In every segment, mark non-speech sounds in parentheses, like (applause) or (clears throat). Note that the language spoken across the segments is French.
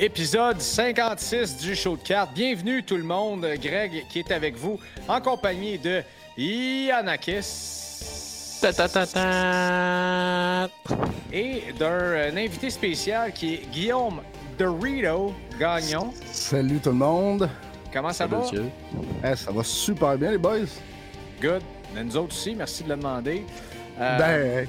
Épisode 56 du show de cartes. Bienvenue tout le monde. Greg qui est avec vous en compagnie de Yanakis. Ta ta ta ta. Et d'un invité spécial qui est Guillaume Dorito Gagnon. Salut tout le monde. Comment ça va? Monsieur. Eh, ça va super bien les boys. Good. Nous autres aussi, merci de le demander. Euh, Ben,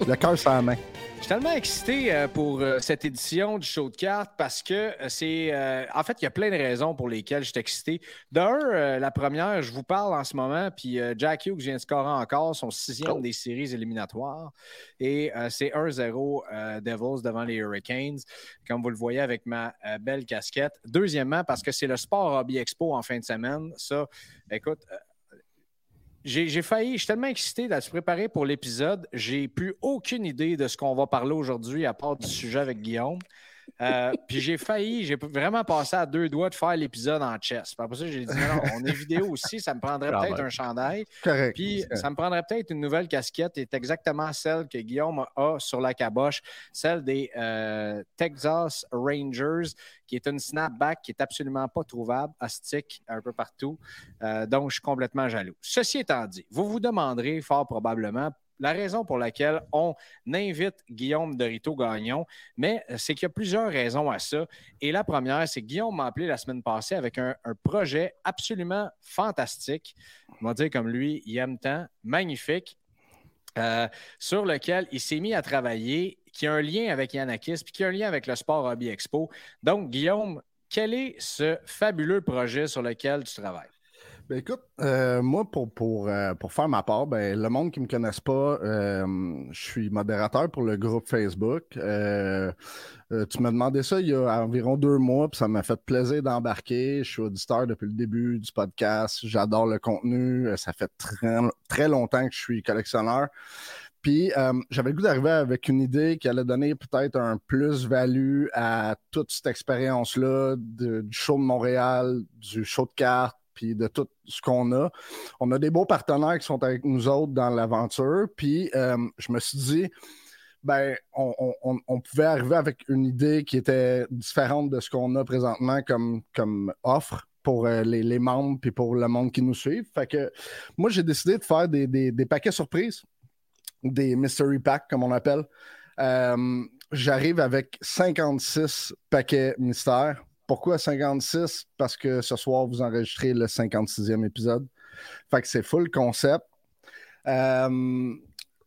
(laughs) le cœur sur la main. Je suis tellement excité euh, pour euh, cette édition du show de cartes parce que euh, c'est. en fait, il y a plein de raisons pour lesquelles je suis excité. D'un, la première, je vous parle en ce moment, puis Jack Hughes vient de scorer encore son sixième Oh. des séries éliminatoires. Et c'est 1-0 euh, Devils devant les Hurricanes, comme vous le voyez avec ma belle casquette. Deuxièmement, parce que c'est le Sport Hobby Expo en fin de semaine. Ça, écoute. J'ai j'ai failli, je suis tellement excité d'être préparé pour l'épisode. J'ai plus aucune idée de ce qu'on va parler aujourd'hui à part du sujet avec Guillaume. Euh, puis j'ai failli, j'ai vraiment passé à deux doigts de faire l'épisode en chess. Après ça, j'ai dit non, on est vidéo aussi, ça me prendrait peut-être un chandail. Correct. Puis ça me prendrait peut-être une nouvelle casquette, est exactement celle que Guillaume a sur la caboche, celle des euh, Texas Rangers, qui est une snapback qui est absolument pas trouvable, à stick un peu partout. Euh, donc, je suis complètement jaloux. Ceci étant dit, vous vous demanderez fort probablement la raison pour laquelle on invite Guillaume Dorito Gagnon, mais euh, c'est qu'il y a plusieurs raisons à ça. Et la première, c'est que Guillaume m'a appelé la semaine passée avec un, projet absolument fantastique. On va dire comme lui, il aime tant, magnifique, euh, sur lequel il s'est mis à travailler, qui a un lien avec Yanakis, puis qui a un lien avec le Sport Hobby Expo. Donc, Guillaume, quel est ce fabuleux projet sur lequel tu travailles? Ben, écoute, euh, moi, pour, pour, euh, pour faire ma part, ben, le monde qui ne me connaisse pas, euh, je suis modérateur pour le groupe Facebook. Tu m'as demandé ça il y a environ deux mois, puis ça m'a fait plaisir d'embarquer. Je suis auditeur depuis le début du podcast. J'adore le contenu. Ça fait très, très longtemps que je suis collectionneur. Puis j'avais le goût d'arriver avec une idée qui allait donner peut-être un plus-value à toute cette expérience-là du show de Montréal, du show de cartes, puis de tout ce qu'on a. On a des beaux partenaires qui sont avec nous autres dans l'aventure. Puis euh, je me suis dit, ben, on, pouvait arriver avec une idée qui était différente de ce qu'on a présentement comme, offre pour euh, les, membres puis pour le monde qui nous suit. Fait que moi, j'ai décidé de faire des paquets surprises, des mystery packs, comme on appelle. Euh, J'arrive avec 56 paquets mystères. Pourquoi 56? Parce que ce soir, vous enregistrez le 56e épisode. Fait que c'est full concept. Euh,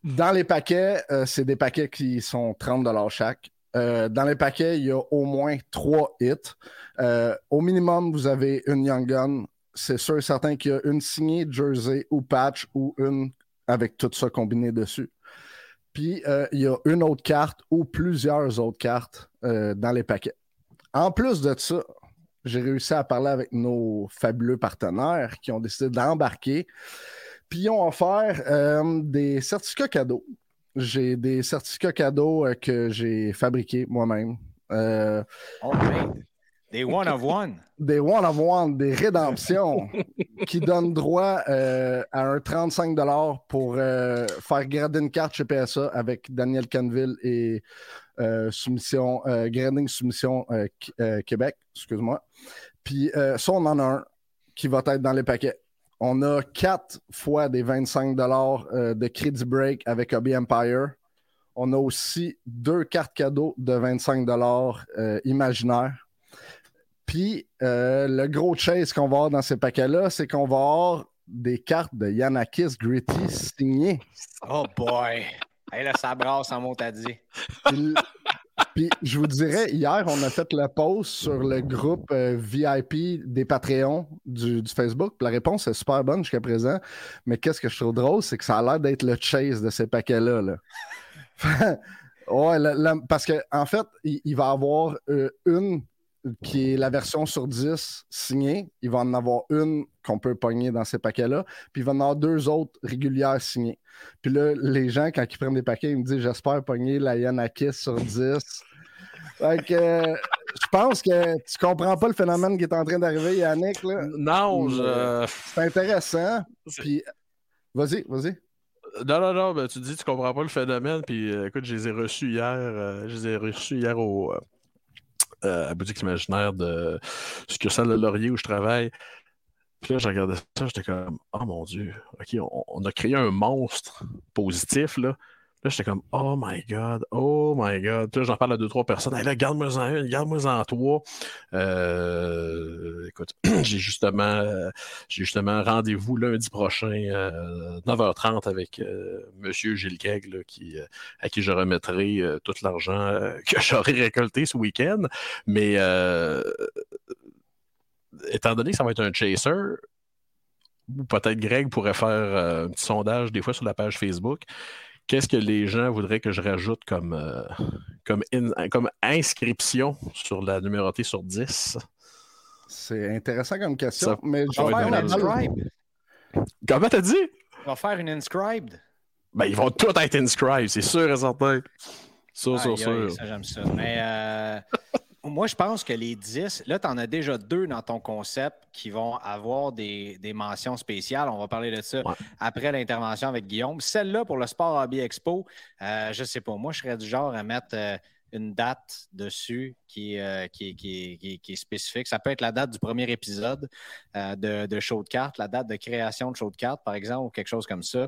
dans les paquets, euh, c'est des paquets qui sont 30 chaque. Euh, dans les paquets, il y a au moins trois hits. Au minimum, vous avez une Young Gun. C'est sûr et certain qu'il y a une signée jersey ou patch ou une avec tout ça combiné dessus. Puis, il y a une autre carte ou plusieurs autres cartes dans les paquets. En plus de ça, j'ai réussi à parler avec nos fabuleux partenaires qui ont décidé d'embarquer. Puis ils ont offert euh, des certificats cadeaux. J'ai des certificats cadeaux euh, que j'ai fabriqués moi-même. Euh, Homemade. Des one of one. Des one of one, des rédemptions (laughs) qui donnent droit euh, à un 35 pour euh, faire grader une carte chez PSA avec Daniel Canville et euh, grading soumission Québec, excuse-moi. Puis ça, on en a un qui va être dans les paquets. On a quatre fois des 25 de Credit Break avec Hobby Empire. On a aussi deux cartes cadeaux de 25 imaginaires puis euh, le gros chase qu'on va avoir dans ces paquets-là, c'est qu'on va avoir des cartes de Yanakis Gritty signées. Oh boy! Hey, là, ça brasse en mot à dit. Puis, je vous dirais, hier, on a fait le post sur le groupe euh, VIP des Patreons du, Facebook. la réponse est super bonne jusqu'à présent. Mais qu'est-ce que je trouve drôle, c'est que ça a l'air d'être le chase de ces paquets-là. Là. (laughs) ouais, parce qu'en en fait, il, il va y avoir euh, une qui est la version sur 10 signée. Il va en avoir une qu'on peut pogner dans ces paquets-là. Puis il va en avoir deux autres régulières signées. Puis là, les gens, quand ils prennent des paquets, ils me disent J'espère pogner la Yanakis sur 10. Fait que euh, je pense que tu comprends pas le phénomène qui est en train d'arriver, Yannick. Là. Non, je... C'est intéressant. Puis vas-y, vas-y. Non, non, non, ben, tu dis tu comprends pas le phénomène, puis euh, écoute, je les ai reçus hier, euh, je les ai reçus hier au, euh, à boutique imaginaire de succursale de Laurier où je travaille. Puis là, je regardais ça, j'étais comme, oh mon Dieu, OK, on, a créé un monstre positif, là. Là, j'étais comme, oh my God, oh my God. Là, j'en parle à deux, trois personnes. Garde-moi en une, garde-moi en trois. Euh, écoute, (clears throat) j'ai justement, euh, j'ai justement rendez-vous lundi prochain, 9h30, avec Monsieur Gilles Keg, qui, à qui je remettrai tout l'argent (laughs) que j'aurai récolté ce week-end. Mais étant donné que ça va être un chaser, ou peut-être Greg pourrait faire un petit sondage des fois sur la page Facebook qu'est-ce que les gens voudraient que je rajoute comme, euh, comme, comme inscription sur la numérotée sur 10? C'est intéressant comme question, mais je vais faire une inscribed. Comment t'as dit? On va faire une inscribed. Ben, ils vont tous être inscribed, c'est sûr et certain. Sûr, sûr, sûr. Ça, j'aime ça. Mais euh, (laughs) moi, je pense que les 10, là, tu en as déjà deux dans ton concept qui vont avoir des, mentions spéciales. On va parler de ça après l'intervention avec Guillaume. Celle-là, pour le Sport Hobby Expo, euh, je ne sais pas. Moi, je serais du genre à mettre euh, une date dessus euh, qui, qui, est spécifique. Ça peut être la date du premier épisode de, de, show de cartes, la date de création de show de cartes, par exemple, ou quelque chose comme ça.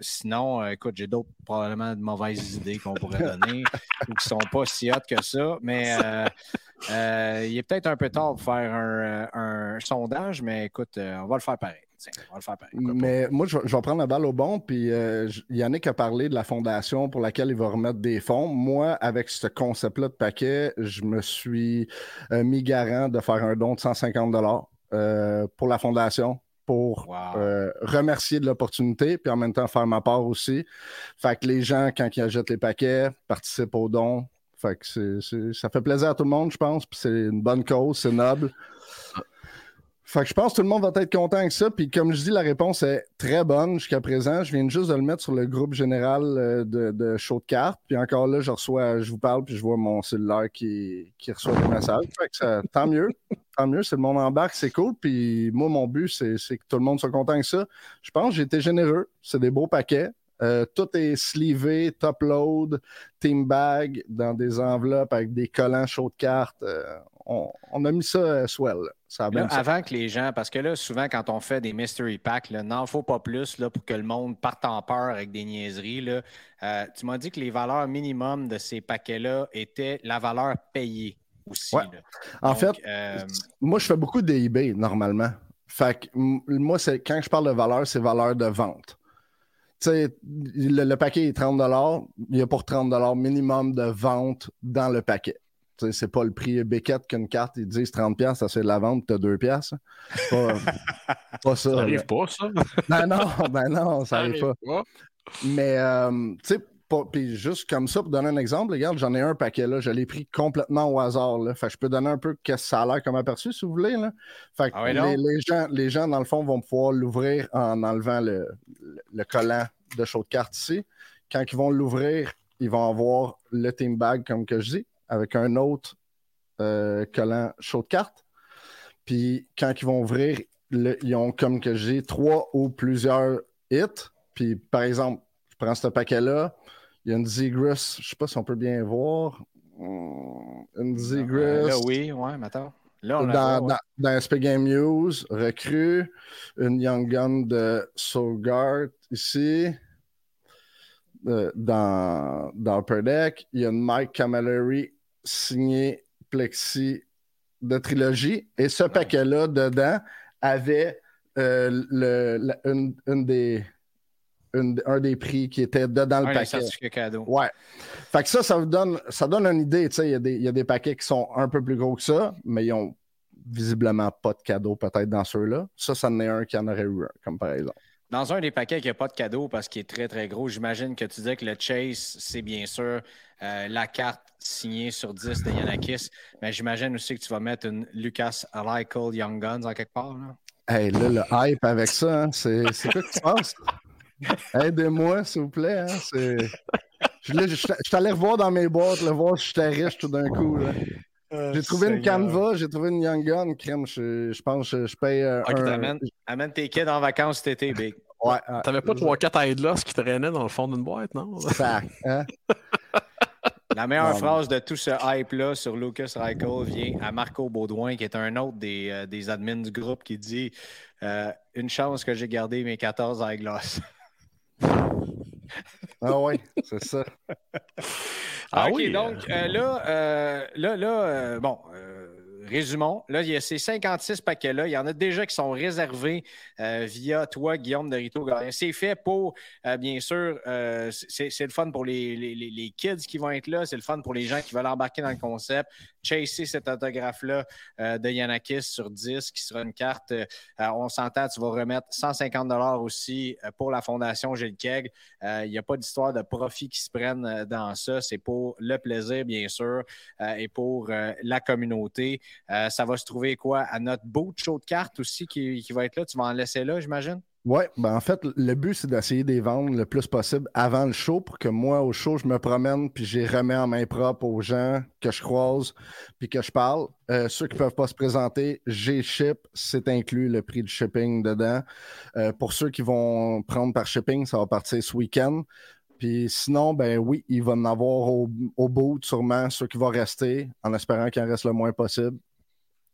Sinon, euh, écoute, j'ai d'autres probablement de mauvaises idées qu'on pourrait donner ou qui ne sont pas si hot que ça. Mais (laughs) euh, euh, il est peut-être un peu tard pour faire un, sondage, mais écoute, on va le faire pareil. on va le faire pareil. Mais moi, je, vais prendre la balle au bon. Puis Yannick a parlé de la fondation pour laquelle il va remettre des fonds. Moi, avec ce concept-là de paquet, je me suis mis garant de faire un don de 150 pour la fondation pour euh, remercier de l'opportunité, puis en même temps faire ma part aussi. Fait que les gens, quand ils achètent les paquets, participent aux dons. Fait que ça fait plaisir à tout le monde, je pense, puis c'est une bonne cause, c'est noble. Fait que je pense que tout le monde va être content avec ça. Puis comme je dis, la réponse est très bonne jusqu'à présent. Je viens juste de le mettre sur le groupe général euh, de, de show de cartes. Puis encore là, je reçois, je vous parle, puis je vois mon cellulaire qui, qui reçoit des messages. Fait que ça, tant mieux. Tant mieux. C'est le monde embarque, c'est cool. Puis moi, mon but, c'est que tout le monde soit content avec ça. Je pense que j'ai été généreux. C'est des beaux paquets. Euh, tout est slivé, top load, team bag, dans des enveloppes avec des collants chauds de cartes. Euh, on, a mis ça euh, swell. Ça avant que les gens, parce que là, souvent, quand on fait des mystery packs, n'en faut pas plus là, pour que le monde parte en peur avec des niaiseries. Là. tu m'as dit que les valeurs minimum de ces paquets-là étaient la valeur payée aussi. En fait, moi, je fais beaucoup d'eBay normalement. Fait que moi, quand je parle de valeur, c'est valeur de vente le, le, paquet est 30 il y a pour 30 minimum de vente dans le paquet. C'est pas le prix Beckett qu'une carte, ils disent 30$, ça c'est de la vente, tu as 2$. Pas, (laughs) pas ça. Ça arrive pas, ça. ben non, ben non, ça, n'arrive pas. Mais, euh, tu sais, puis juste comme ça, pour donner un exemple, regarde, j'en ai un paquet là, je l'ai pris complètement au hasard. Là. Fait je peux donner un peu qu'est-ce que ça a l'air comme aperçu, si vous voulez. Là. Fait ah les, gens, les gens, dans le fond, vont pouvoir l'ouvrir en enlevant le, le, collant de show de carte ici. Quand ils vont l'ouvrir, ils vont avoir le team bag, comme que je dis, avec un autre euh, collant show de cartes. Puis quand ils vont ouvrir, le- ils ont comme que j'ai trois ou plusieurs hits. Puis par exemple, je prends ce paquet-là. Il y a une Zegris, je sais pas si on peut bien voir. Hum, Une Zegris. Euh, Là, oui, ouais, maintenant. Là, on dans, voit, ouais. dans, dans SP Game News, recrue, une Young Gun de Sogart ici. Euh, dans, dans Upper Deck, il y a une Mike Camilleri signé Plexi de trilogie. Et ce paquet-là, dedans, avait euh, le, la- une, une des, une- un des prix qui était dedans le Un paquet. cadeaux. Ouais. Fait que ça, ça vous donne, ça donne une idée. Il y, a des- il y a des paquets qui sont un peu plus gros que ça, mais ils ont visiblement pas de cadeau peut-être dans ceux-là. Ça, ça en est un qui en aurait eu un, comme par exemple. Dans un des paquets qui n'a pas de cadeau parce qu'il est très, très gros, j'imagine que tu disais que le Chase, c'est bien sûr euh, la carte signée sur 10 de Yanakis. Mais j'imagine aussi que tu vas mettre une Lucas Lycle Young Guns en quelque part. Là. Hey, là, le hype avec ça, hein, c'est c'est quoi que tu penses? Aidez-moi, s'il vous plaît. hein, Je, là, je, je suis allé revoir dans mes boîtes, le voir si j'étais riche tout d'un coup. là. J'ai trouvé une Canva, j'ai trouvé une Young Gun, crème. Je, je pense que je paye euh, Ok, un... amène tes kids en vacances cet été, Big. Ouais. T'avais pas 3-4 Aidlos qui traînaient dans le fond d'une boîte, non? Sac, hein? La meilleure Non, phrase de tout ce hype-là sur Lucas Reichel vient à Marco Baudouin, qui est un autre des, euh, des admins du groupe, qui dit euh, Une chance que j'ai gardé mes 14 eyeglass. (laughs) Ah ouais, c'est ça. Ah OK, oui, donc euh, là, euh, là, là euh, bon, euh, résumons. Là, il y a ces 56 paquets-là. Il y en a déjà qui sont réservés euh, via toi, Guillaume de Rito. C'est fait pour, euh, bien sûr, euh, c'est le fun pour les, les- les- kids qui vont être là. C'est le fun pour les gens qui veulent embarquer dans le concept. Chasser cet autographe-là de Yanakis sur 10, qui sera une carte. on s'entend, tu vas remettre 150 aussi pour la Fondation Gilles Keg. Il n'y a pas d'histoire de profit qui se prennent dans ça. C'est pour le plaisir, bien sûr, et pour la communauté. Euh, ça va se trouver quoi? À notre beau show de cartes aussi qui, qui va être là? Tu vas en laisser là, j'imagine? Oui, ben en fait, le but, c'est d'essayer de les vendre le plus possible avant le show pour que moi, au show, je me promène puis je les remets en main propre aux gens que je croise puis que je parle. Euh, ceux qui ne peuvent pas se présenter, j'ai ship, c'est inclus le prix du shipping dedans. Euh, pour ceux qui vont prendre par shipping, ça va partir ce week-end. Puis sinon, ben oui, il va en avoir au, au bout, sûrement, ceux qui vont rester, en espérant qu'il en reste le moins possible.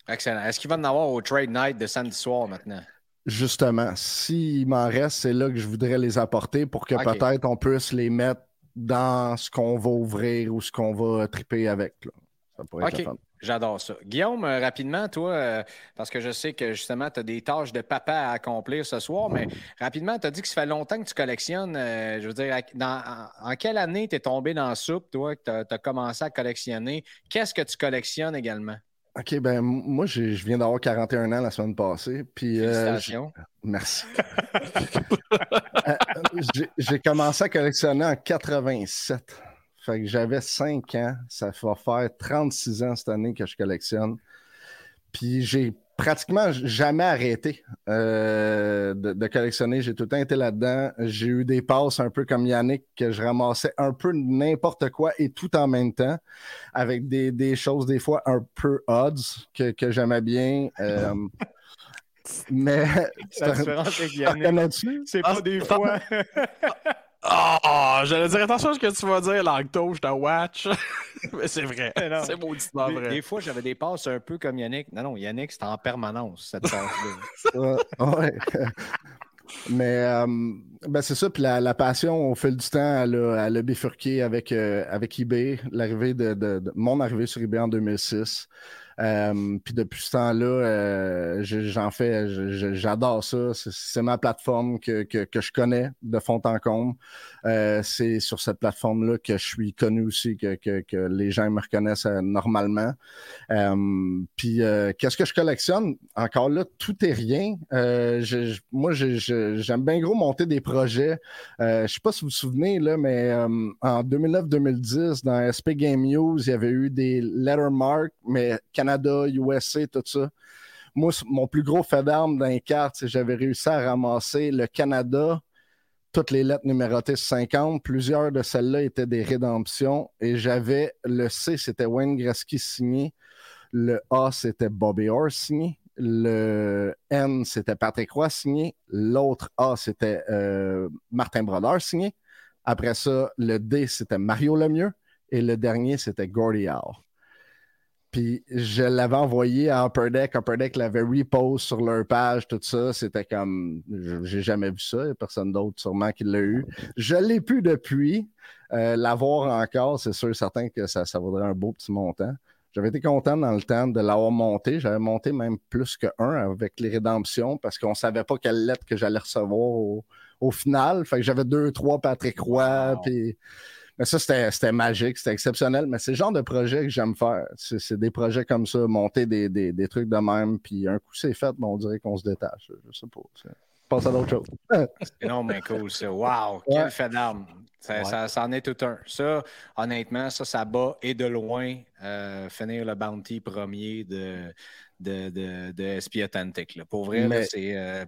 Excellent. Est-ce qu'il va en avoir au Trade Night de samedi soir maintenant? Justement, s'il m'en reste, c'est là que je voudrais les apporter pour que peut-être on puisse les mettre dans ce qu'on va ouvrir ou ce qu'on va triper avec. là. Ça pourrait être fun. J'adore ça. Guillaume, euh, rapidement, toi, euh, parce que je sais que justement, tu as des tâches de papa à accomplir ce soir, mais rapidement, tu as dit que ça fait longtemps que tu collectionnes. euh, je veux dire, dans- en, en quelle année tu es tombé dans la soupe, toi, que tu as, commencé à collectionner? Qu'est-ce que tu collectionnes également? OK, ben moi, je viens d'avoir 41 ans la semaine passée. Puis, euh, merci. (laughs) Euh, j'ai- j'ai commencé à collectionner en 87. Fait que j'avais 5 ans. Ça va faire 36 ans cette année que je collectionne. Puis j'ai pratiquement jamais arrêté euh, de, de collectionner. J'ai tout le temps été là-dedans. J'ai eu des passes un peu comme Yannick, que je ramassais un peu n'importe quoi et tout en même temps, avec des, des choses des fois un peu odds que, que j'aimais bien. Euh, (laughs) mais La différence avec (laughs) Yannick, reconnais-tu? c'est Ah, pas des fois. (laughs) Ah, j'allais dire attention à ce que tu vas dire, Lacto, je te watch. (laughs) Mais c'est vrai. C'est mauditement Des, vrai. des fois, j'avais des passes un peu comme Yannick. Non, non, Yannick, c'était en permanence, cette (laughs) passe-là. Ouais, ouais. (laughs) Mais euh, ben c'est ça, puis la, la passion au fil du temps, elle a, elle a bifurqué avec, euh, avec eBay, l'arrivée de, de- de- mon arrivée sur eBay en 2006. Euh, puis depuis ce temps-là, euh, je- j'en fais, j'adore ça. C'est, ma plateforme que, que, je connais de fond en comble. Euh, c'est sur cette plateforme-là que je suis connu aussi, que, que, les gens me reconnaissent normalement. Puis qu'est-ce que je collectionne? Encore là, tout est rien. Moi, j'aime bien gros monter des projets. Je sais pas si vous vous souvenez, là, mais en 2009-2010, dans SP Game News, il y avait eu des lettermarks, mais Canada, USA, tout ça. Moi, mon plus gros fait d'armes dans les cartes, c'est que j'avais réussi à ramasser le Canada toutes les lettres numérotées 50. Plusieurs de celles-là étaient des rédemptions. Et j'avais le C, c'était Wayne Gretzky signé. Le A, c'était Bobby Orr signé. Le N, c'était Patrick Roy signé. L'autre A, c'était euh, Martin Brodeur signé. Après ça, le D, c'était Mario Lemieux. Et le dernier, c'était Gordy Howe. Puis je l'avais envoyé à Upper Deck. Upper Deck l'avait repost sur leur page, tout ça. C'était comme. J'ai jamais vu ça. Il n'y a personne d'autre sûrement qui l'a eu. Je l'ai pu depuis. Euh, l'avoir encore, c'est sûr, certain que ça, ça vaudrait un beau petit montant. J'avais été content dans le temps de l'avoir monté. J'avais monté même plus que un avec les rédemptions parce qu'on ne savait pas quelle lettre que j'allais recevoir au, final. Fait que j'avais deux, trois Patrick Roy. Puis mais ça, c'était magique, c'était exceptionnel. Mais c'est le genre de projet que j'aime faire. C'est des projets comme ça, monter des, des, des, trucs de même, puis un coup c'est fait, on dirait qu'on se détache. Je sais pas. Passe à d'autres choses. c'est (laughs) non, mais cool, ça. Wow, quel fait d'armes. Ça, ça, en est tout un. Ça, honnêtement, ça, ça bat et de loin euh, finir le bounty premier de, de, de, de SP Authentic. Pour vrai, c'est, euh,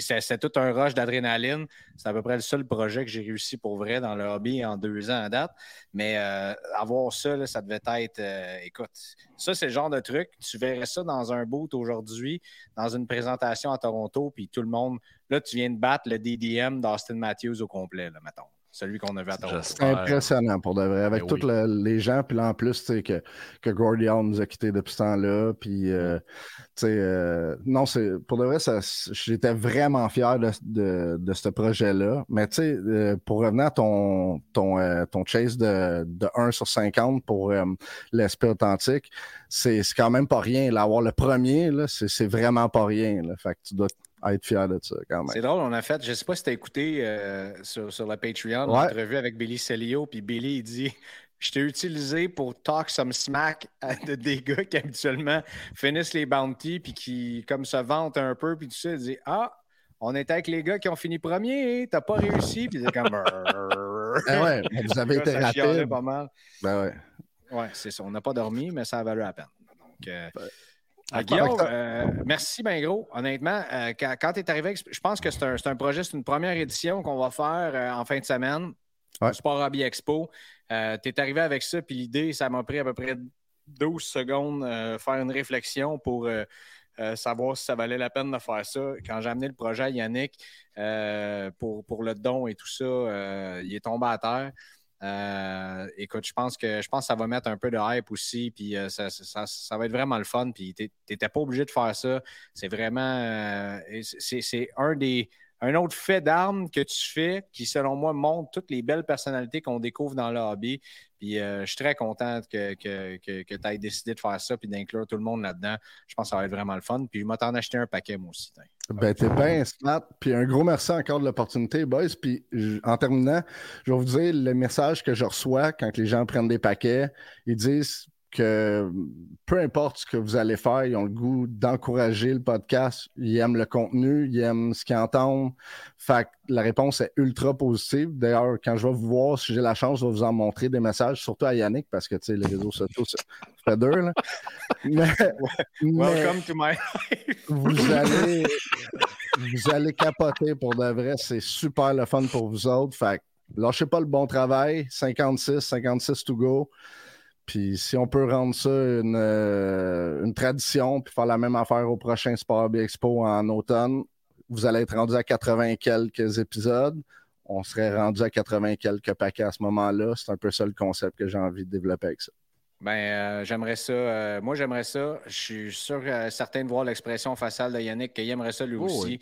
c'est, tout un rush d'adrénaline. C'est à peu près le seul projet que j'ai réussi pour vrai dans le hobby en deux ans à date. Mais euh, avoir ça, ça devait être. Euh, écoute, ça, c'est le genre de truc. Tu verrais ça dans un boot aujourd'hui, dans une présentation à Toronto, puis tout le monde. Là, tu viens de battre le DDM d'Austin Matthews au complet, là, mettons celui qu'on avait à Toronto. C'est impressionnant pour de vrai. Avec ben tous les gens, puis là, en plus, tu sais, que, que Gordy nous a quittés depuis ce temps-là. Puis, euh, tu sais, euh, non, c'est pour de vrai, j'étais vraiment fier de, de, de ce projet-là. Mais, tu sais, euh, pour revenir à ton, ton, ton chase de, de 1 sur 50 pour l'esprit authentique, c'est quand même pas rien. Là, avoir le premier, c'est vraiment pas rien. Là. Fait que tu dois être fier de ça quand même. C'est drôle, on a fait, je ne sais pas si tu as écouté euh, sur, sur la Patreon, ouais. une revue avec Billy Celio, puis Billy il dit Je t'ai utilisé pour talk some smack de des gars qui habituellement finissent les bounties puis qui comme se vantent un peu, puis tu sais, il dit Ah, on était avec les gars qui ont fini premier, t'as pas réussi, puis c'est comme (laughs) ben ouais, vous avez (laughs) été raté. pas mal. Ben ouais. Ouais, c'est ça. On n'a pas dormi, mais ça a valu la peine. Donc, euh, ah, Guillaume, euh, merci bien gros. Honnêtement, euh, quand, tu es arrivé, je pense que c'est un, projet, c'est une première édition qu'on va faire euh, en fin de semaine. Sport Hobby Expo. tu es arrivé avec ça, puis l'idée, ça m'a pris à peu près 12 secondes faire une réflexion pour savoir si ça valait la peine de faire ça. Quand j'ai amené le projet à Yannick pour, pour le don et tout ça, il est tombé à terre. Euh, écoute, je pense que je pense ça va mettre un peu de hype aussi, puis euh, ça, va être vraiment le fun. Puis tu n'étais pas obligé de faire ça. C'est vraiment euh, c'est un des un autre fait d'armes que tu fais qui, selon moi, montre toutes les belles personnalités qu'on découvre dans le hobby. Puis je suis très content que, que, que, tu aies décidé de faire ça puis d'inclure tout le monde là-dedans. Je pense que ça va être vraiment le fun. Puis je vais t'en acheter un paquet, moi aussi. Ben, t'es bien smart. Puis un gros merci encore de l'opportunité, boys. Puis en terminant, je vais vous dire le message que je reçois quand les gens prennent des paquets. Ils disent que peu importe ce que vous allez faire, ils ont le goût d'encourager le podcast. Ils aiment le contenu, ils aiment ce qu'ils entendent. Fait que la réponse est ultra positive. D'ailleurs, quand je vais vous voir, si j'ai la chance, je vais vous en montrer des messages, surtout à Yannick, parce que les réseaux sociaux, ça fait dur. Là. (laughs) Mais, Welcome to my life. vous (laughs) allez, vous allez capoter pour de vrai. C'est super le fun pour vous autres. Fait que lâchez pas le bon travail. 56, 56 to go. Puis si on peut rendre ça une, euh, une, tradition, puis faire la même affaire au prochain Sport Expo en automne, vous allez être rendu à 80 quelques épisodes. On serait rendu à 80 quelques paquets à ce moment-là. C'est un peu ça le concept que j'ai envie de développer avec ça. Ben, euh, j'aimerais ça. Euh, moi, j'aimerais ça. Je suis sûr, certain de voir l'expression faciale de Yannick qu'il aimerait ça lui oh aussi.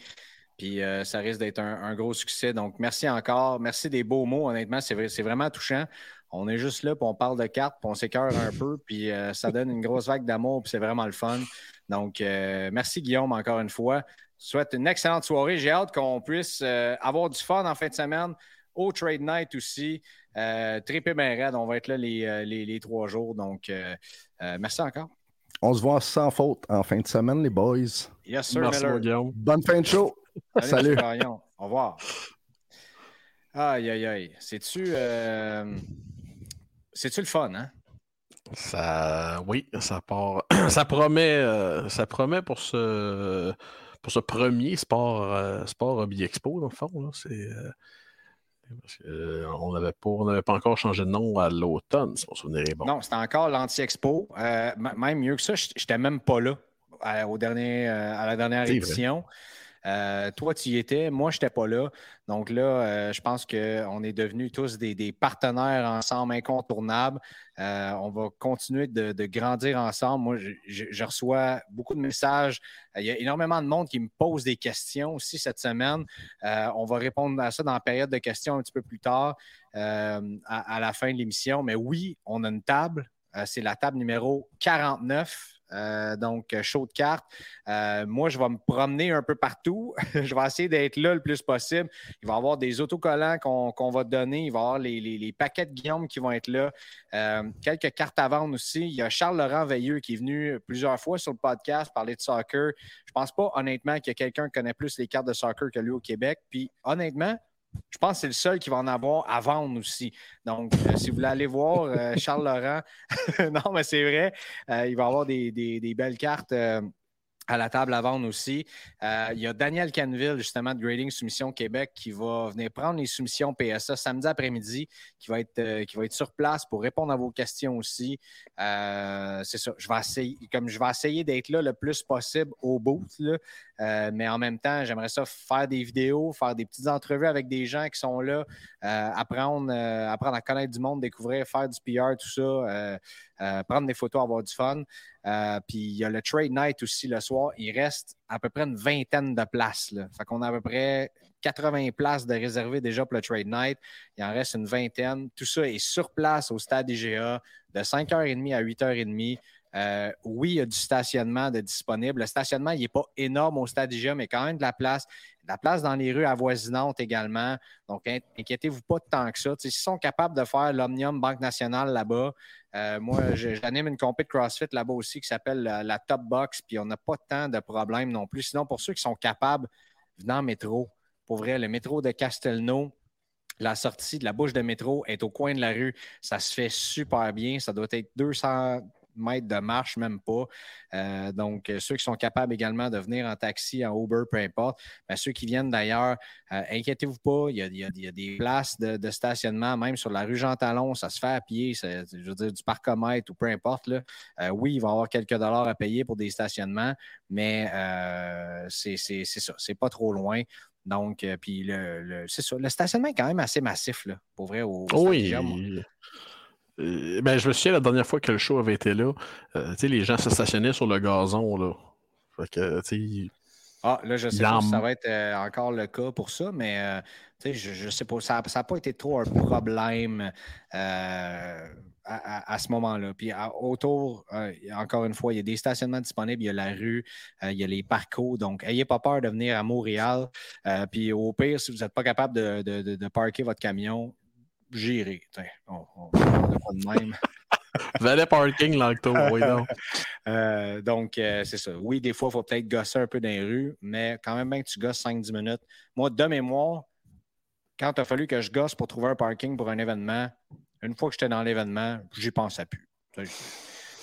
Puis ça risque d'être un, un, gros succès. Donc, merci encore. Merci des beaux mots. Honnêtement, c'est vraiment touchant. On est juste là, puis on parle de cartes, puis on s'écœure un peu, puis euh, ça donne une grosse vague d'amour, puis c'est vraiment le fun. Donc, euh, merci Guillaume encore une fois. Je souhaite une excellente soirée. J'ai hâte qu'on puisse euh, avoir du fun en fin de semaine au Trade Night aussi. Euh, Tripé raide, on va être là les, trois jours. Donc, merci encore. On se voit sans faute en fin de semaine, les boys. Yes, sir, Merci, Guillaume. Bonne fin de show. Salut. Au revoir. Aïe, aïe, aïe. C'est-tu. C'est-tu le fun, hein? Ça, oui, ça part. (clears throat) ça promet, euh, ça promet pour ce, pour ce premier sport, euh, sport Hobby Expo, dans le fond. C'est, euh, euh, n'avait pas, pas encore changé de nom à l'automne, si mon souvenir est bon. Non, c'était encore l'Anti-Expo. Même mieux que ça, je n'étais même pas là au dernier, à la dernière édition. Euh, toi, tu y étais, moi, je n'étais pas là. Donc là, euh, je pense qu'on est devenus tous des, partenaires ensemble incontournables. Euh, on va continuer de, grandir ensemble. Moi, je, reçois beaucoup de messages. Il y a énormément de monde qui me pose des questions aussi cette semaine. on va répondre à ça dans la période de questions un petit peu plus tard, à, à, la fin de l'émission. Mais oui, on a une table. C'est la table numéro 49 euh, donc, show de cartes. Euh, moi, je vais me promener un peu partout. (laughs) je vais essayer d'être là le plus possible. Il va y avoir des autocollants qu'on va donner. Il va y avoir les, paquets de Guillaume qui vont être là. Euh, quelques cartes à vendre aussi. Il y a Charles-Laurent Veilleux qui est venu plusieurs fois sur le podcast parler de soccer. Je pense pas, honnêtement, a quelqu'un connaît plus les cartes de soccer que lui au Québec. Puis, honnêtement, je pense que c'est le seul qui va en avoir à vendre aussi. Donc, euh, si vous voulez aller voir euh, (laughs) Charles Laurent, (laughs) non, mais c'est vrai, euh, il va avoir des, des belles cartes à la table à vendre aussi. Euh, il y a Daniel Canville, justement, de Grading Soumission Québec, qui va venir prendre les soumissions PSA samedi après-midi, qui, va être, euh, qui va être sur place pour répondre à vos questions aussi. Euh, c'est ça. Je vais essayer, comme je vais essayer d'être là le plus possible au bout, mais en même temps, j'aimerais ça faire des vidéos, faire des petites entrevues avec des gens qui sont là, apprendre, apprendre à connaître du monde, découvrir, faire du PR, tout ça. Euh, prendre des photos, avoir du fun. Euh, puis il y a le trade night aussi le soir. Il reste à peu près une vingtaine de places. Là. Fait qu'on a à peu près 80 places de réservées déjà pour le trade night. Il en reste une vingtaine. Tout ça est sur place au stade IGA de 5h30 à 8h30. Euh, oui, il y a du stationnement de disponible. Le stationnement, il n'est pas énorme au stade IGA, mais quand même de la place. De la place dans les rues avoisinantes également. Donc, inquiétez-vous pas tant que ça. S'ils sont capables de faire l'Omnium Banque Nationale là-bas, euh, moi, j'anime une compétition CrossFit là-bas aussi qui s'appelle la, Top Box, puis on n'a pas tant de problèmes non plus. Sinon, pour ceux qui sont capables, venant en métro, pour vrai, le métro de Castelnau, la sortie de la bouche de métro est au coin de la rue. Ça se fait super bien. Ça doit être 200, mètres de marche, même pas. Euh, donc, ceux qui sont capables également de venir en taxi, en Uber, peu importe. Mais ceux qui viennent d'ailleurs, euh, inquiétez-vous pas, il y, a, des places de, stationnement, même sur la rue Jean Talon, ça se fait à pied, je veux dire, du parcomètre ou peu importe. Là. Euh, oui, il va y avoir quelques dollars à payer pour des stationnements, mais c'est ça, c'est pas trop loin. Donc, puis le, c'est ça. Le stationnement est quand même assez massif, là, pour vrai. Au, oui. Euh, ben, je me souviens la dernière fois que le show avait été là, euh, les gens se stationnaient sur le gazon. Là. ah, là, je sais pas si ça va être euh, encore le cas pour ça, mais je, ne sais pas, ça n'a pas été trop un problème à, ce moment-là. Puis autour, encore une fois, il y a des stationnements disponibles, il y a la rue, il y a les parcours. Donc, ayez pas peur de venir à Montréal. puis au pire, si vous n'êtes pas capable de, de, de, parker votre camion, gérer. On, on, pas de même. (laughs) Valet parking, l'Octo, oui, non. Euh, donc, euh, c'est ça. Oui, des fois, il faut peut-être gosser un peu dans les rues, mais quand même bien que tu gosses 5-10 minutes. Moi, de mémoire, quand il a fallu que je gosse pour trouver un parking pour un événement, une fois que j'étais dans l'événement, j'y pensais plus.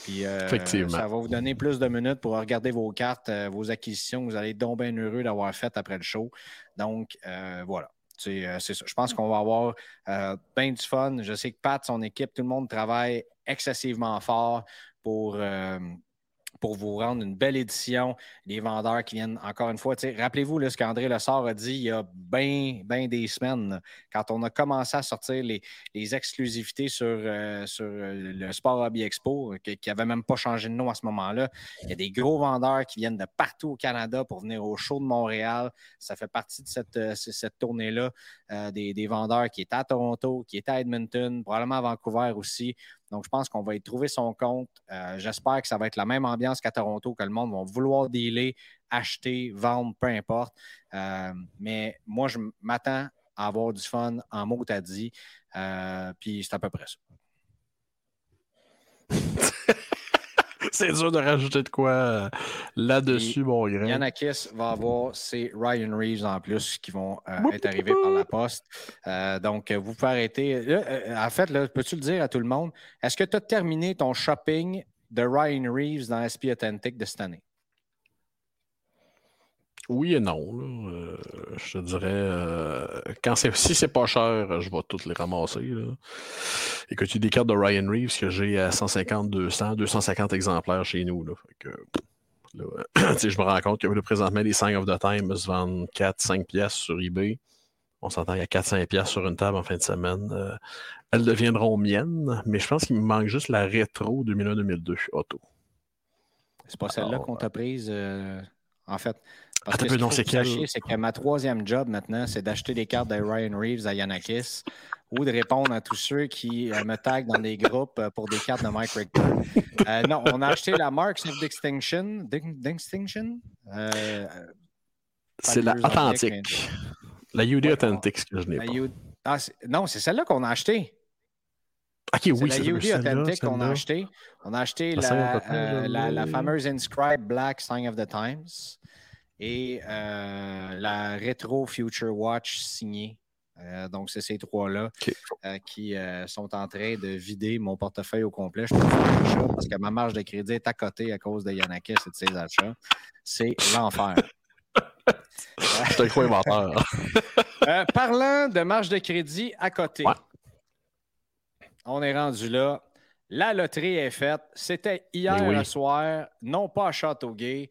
Puis, euh, ça va vous donner plus de minutes pour regarder vos cartes, vos acquisitions. Vous allez être donc bien heureux d'avoir fait après le show. Donc, voilà. Euh, c'est ça. Je pense qu'on va avoir euh, bien du fun. Je sais que Pat, son équipe, tout le monde travaille excessivement fort pour, euh, pour vous rendre une belle édition. Les vendeurs qui viennent, encore une fois, rappelez-vous ce qu'André Lessard a dit il y a bien des semaines, quand on a commencé à sortir les, exclusivités sur, euh, euh, le Sport Hobby Expo, qui n'avait même pas changé de nom à ce moment-là. Il y a des gros vendeurs qui viennent de partout au Canada pour venir au show de Montréal. Ça fait partie de cette, euh, tournée-là. des, des vendeurs qui étaient à Toronto, qui étaient à Edmonton, probablement à Vancouver aussi. Donc, je pense qu'on va y trouver son compte. Euh, j'espère que ça va être la même ambiance qu'à Toronto, que le monde va vouloir dealer, acheter, vendre, peu importe. Euh, mais moi, je m'attends à avoir du fun en mot à dit. Euh, puis c'est à peu près ça. (laughs) c'est dur de rajouter de quoi euh, là-dessus, bon grain. Yanakis va avoir ses Ryan Reeves en plus qui vont euh, être arrivés par la poste. Euh, donc, vous pouvez arrêter. en fait, peux-tu le dire à tout le monde? Est-ce que tu as terminé ton shopping de Ryan Reeves dans SP Authentic de cette année? Oui et non. je te dirais, euh, quand c'est, si c'est pas cher, je vais toutes les ramasser. Là. Il y a des cartes de Ryan Reeves que j'ai à 150, 200, 250 exemplaires chez nous. Là. Fait que, là, (clears throat) je me rends compte que là, présentement, les Sign of the Time se vendent 4-5 pièces sur eBay. On s'entend qu'il y a 4-5 pièces sur une table en fin de semaine. Euh, elles deviendront miennes, mais je pense qu'il me manque juste la rétro 2001-2002 auto. C'est pas celle-là qu'on t'a prise, euh, en fait. Parce Attends que ce c'est que c'est que ma troisième job maintenant, c'est d'acheter des cartes de Ryan Reeves à Yanakis ou de répondre à tous ceux qui euh, me taguent dans des groupes euh, pour des cartes de Mike Richter. Euh, non, on a acheté la Marks of Distinction. C'est la authentique. La UD Ouais, Authentic que je n'ai la pas. U- Ah, non, c'est celle-là qu'on a achetée. Ok, C'est oui, la c'est UD celle-là, Authentic qu'on a celle-là. acheté. On a acheté La la, la, la fameuse Inscribed Black Sign of the Times et euh, la Retro Future Watch signée. Euh, donc, c'est ces trois-là euh, qui sont en train de vider mon portefeuille au complet. Je peux faire achat parce que ma marge de crédit est à côté à cause de Yanakis et de ses achats. C'est l'enfer. Je te crois inventeur. Euh, parlant de marge de crédit à côté, Ouais. on est rendu là. La loterie est faite. C'était hier Eh oui. soir, non pas à Châteauguay.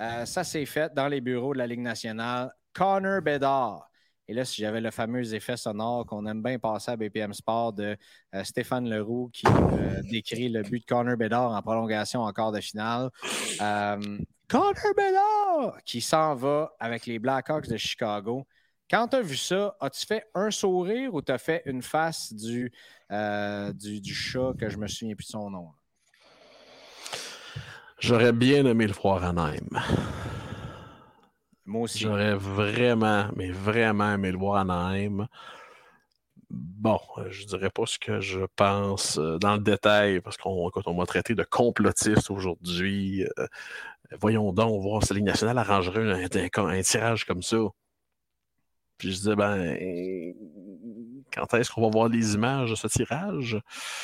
Euh, ça s'est fait dans les bureaux de la Ligue nationale. Connor Bedard. Et là, si j'avais le fameux effet sonore qu'on aime bien passer à BPM Sport de euh, Stéphane Leroux qui euh, décrit le but de Connor Bedard en prolongation en quart de finale. Connor Bedard qui s'en va avec les Blackhawks de Chicago. Quand tu as vu ça, as-tu fait un sourire ou tu as fait une face du, du, du chat que je me souviens plus de son nom? J'aurais bien aimé le voir à Anaheim. Moi aussi. J'aurais vraiment, mais vraiment aimé le voir à Anaheim. Bon, je dirais pas ce que je pense euh, dans le détail, parce qu'on on m'a traité de complotiste aujourd'hui. Euh, voyons donc, voir si la Ligue nationale arrangerait un, un- un tirage comme ça. Puis je disais, ben, quand est-ce qu'on va voir les images de ce tirage?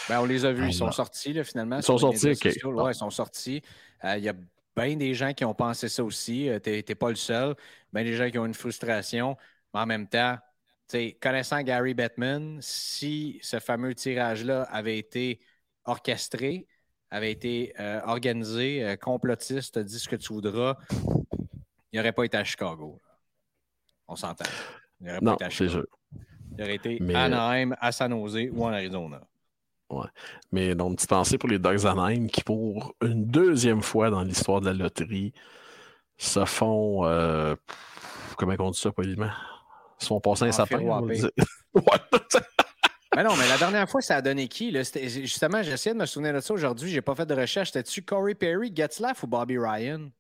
Ben, on les a vus, ils sont sortis là, finalement. Ils sont sortis, ok. sociaux. Ouais, ils sont sortis. Euh, Il y a bien des gens qui ont pensé ça aussi. Tu n'es pas le seul. Bien des gens qui ont une frustration. Mais en même temps, connaissant Gary Bettman, si ce fameux tirage-là avait été orchestré, avait été euh, organisé, euh, complotiste, dis ce que tu voudras, il n'aurait pas été à Chicago. On s'entend. Il n'aurait pas Non, été à Chicago. Il aurait été Mais- à Anaheim, à San Jose ou en Arizona. Mais donc, petite pensée pour les Dogs Anaheim qui, pour une deuxième fois dans l'histoire de la loterie, se font. euh, comment on dit ça poliment? Se font passer un sapin. (laughs) Ouais. Mais non, mais la dernière fois, ça a donné qui? là? Justement, j'essayais de me souvenir de ça aujourd'hui. J'ai pas fait de recherche. C'était-tu Corey Perry, Getzlaff ou Bobby Ryan?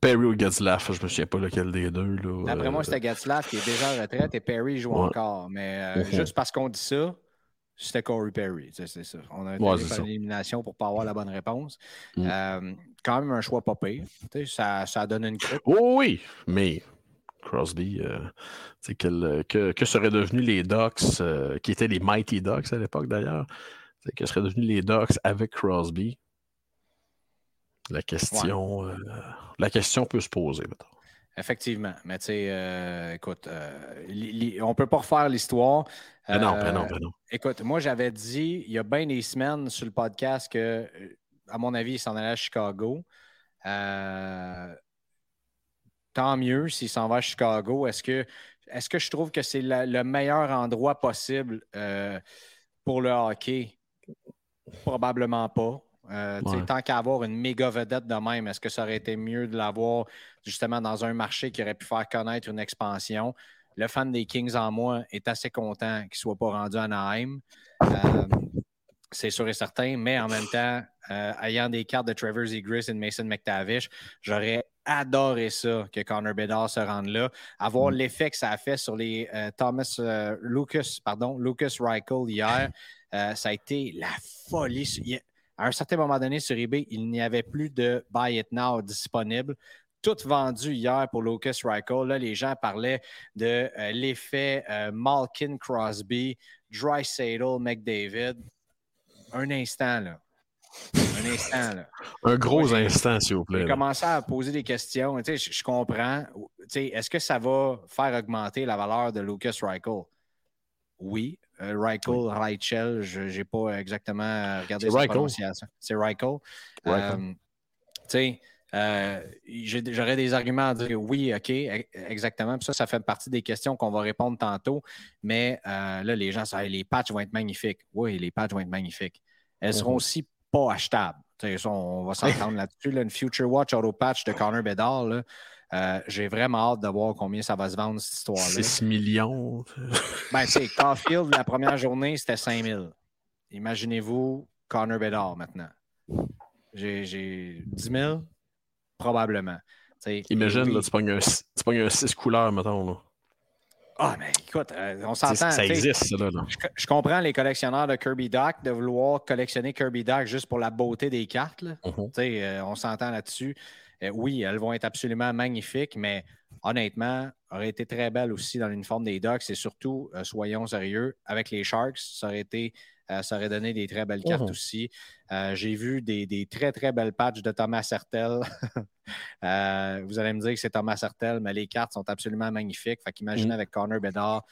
Perry ou Getzlaff, je me souviens pas lequel des deux. Là. D'après moi, Euh, c'était Getzlaff qui est déjà en retraite et Perry joue Ouais. encore. Mais euh, juste parce qu'on dit ça, c'était Corey Perry. C'est ça. On a Ouais, ça. l'élimination pour pas avoir la bonne réponse. Mm. Euh, quand même un choix pas pire. Ça, ça donne une. Oh oui, mais Crosby, euh, que, que seraient devenus les Ducks, euh, qui étaient les Mighty Ducks à l'époque d'ailleurs, que seraient devenus les Ducks avec Crosby? La question, euh, la question peut se poser. mettons. Effectivement. Mais tu sais, euh, écoute, euh, li- li- on peut pas refaire l'histoire. Ben non, ben non, ben non. Écoute, moi, j'avais dit il y a bien des semaines sur le podcast que, à mon avis, il s'en allait à Chicago. Tant mieux s'il s'en va à Chicago. Est-ce que, est que je trouve que c'est le meilleur endroit possible pour le hockey? Probablement pas. Euh, Ouais. Tant qu'à avoir une méga vedette de même, est-ce que ça aurait été mieux de l'avoir justement dans un marché qui aurait pu faire connaître une expansion? Le fan des Kings en moi est assez content qu'il ne soit pas rendu à Anaheim. Euh, c'est sûr et certain, mais en même temps, euh, ayant des cartes de Trevor Zegras et de Mason McTavish, j'aurais adoré ça que Connor Bedard se rende là. Avoir l'effet que ça a fait sur les euh, Thomas euh, Lucas, pardon, Lucas Reichel hier, ça a été la folie. À un certain moment donné, sur eBay, il n'y avait plus de Buy It Now disponible. Tout vendu hier pour Lucas Reichel. Là, les gens parlaient de euh, l'effet euh, Malkin Crosby, Dry McDavid. Un instant, là. Un instant, là. (laughs) Un gros instant, s'il vous plaît. J'ai commencé à poser des questions. Je, je comprends. Est-ce que ça va faire augmenter la valeur de Lucas Reichel? Oui. Euh, Reichel, Reichel, je n'ai pas exactement regardé sa prononciation. C'est Reichel. Euh, tu sais, euh, j'aurais des arguments à dire oui, OK, e- exactement. Puis ça, ça fait partie des questions qu'on va répondre tantôt. Mais euh, là, les gens, ça, les patchs vont être magnifiques. Oui, les patchs vont être magnifiques. Elles seront aussi pas achetables. On va s'entendre (laughs) là-dessus. là. une Future Watch Auto Patch de Connor Bedard, là, euh, j'ai vraiment hâte de voir combien ça va se vendre, cette histoire-là. 6 millions. Ben, tu sais, Caulfield, la première journée, c'était 5000. Imaginez-vous Connor Bedard maintenant. J'ai j'ai 10 000? Probablement. Imagine, oui. là, tu pognes un, tu pognes un 6 couleurs, mettons. Là. Ah, mais écoute, euh, on s'entend. Ça existe, ça, là. là. Je, je comprends les collectionneurs de Kirby Doc de vouloir collectionner Kirby Doc juste pour la beauté des cartes. là. Mhm. Tu sais, euh, on s'entend là-dessus. Euh, oui, elles vont être absolument magnifiques, mais honnêtement, aurait été très belle aussi dans l'uniforme des Ducks et surtout, euh, soyons sérieux, avec les Sharks, ça aurait été. euh, ça aurait donné des très belles cartes Mhm. aussi. J'ai vu des, des très, très belles patchs de Thomas Sertel. (laughs) Vous allez me dire que c'est Thomas Sertel, mais les cartes sont absolument magnifiques. Fait qu'imaginez Mhm. avec Connor Bedard.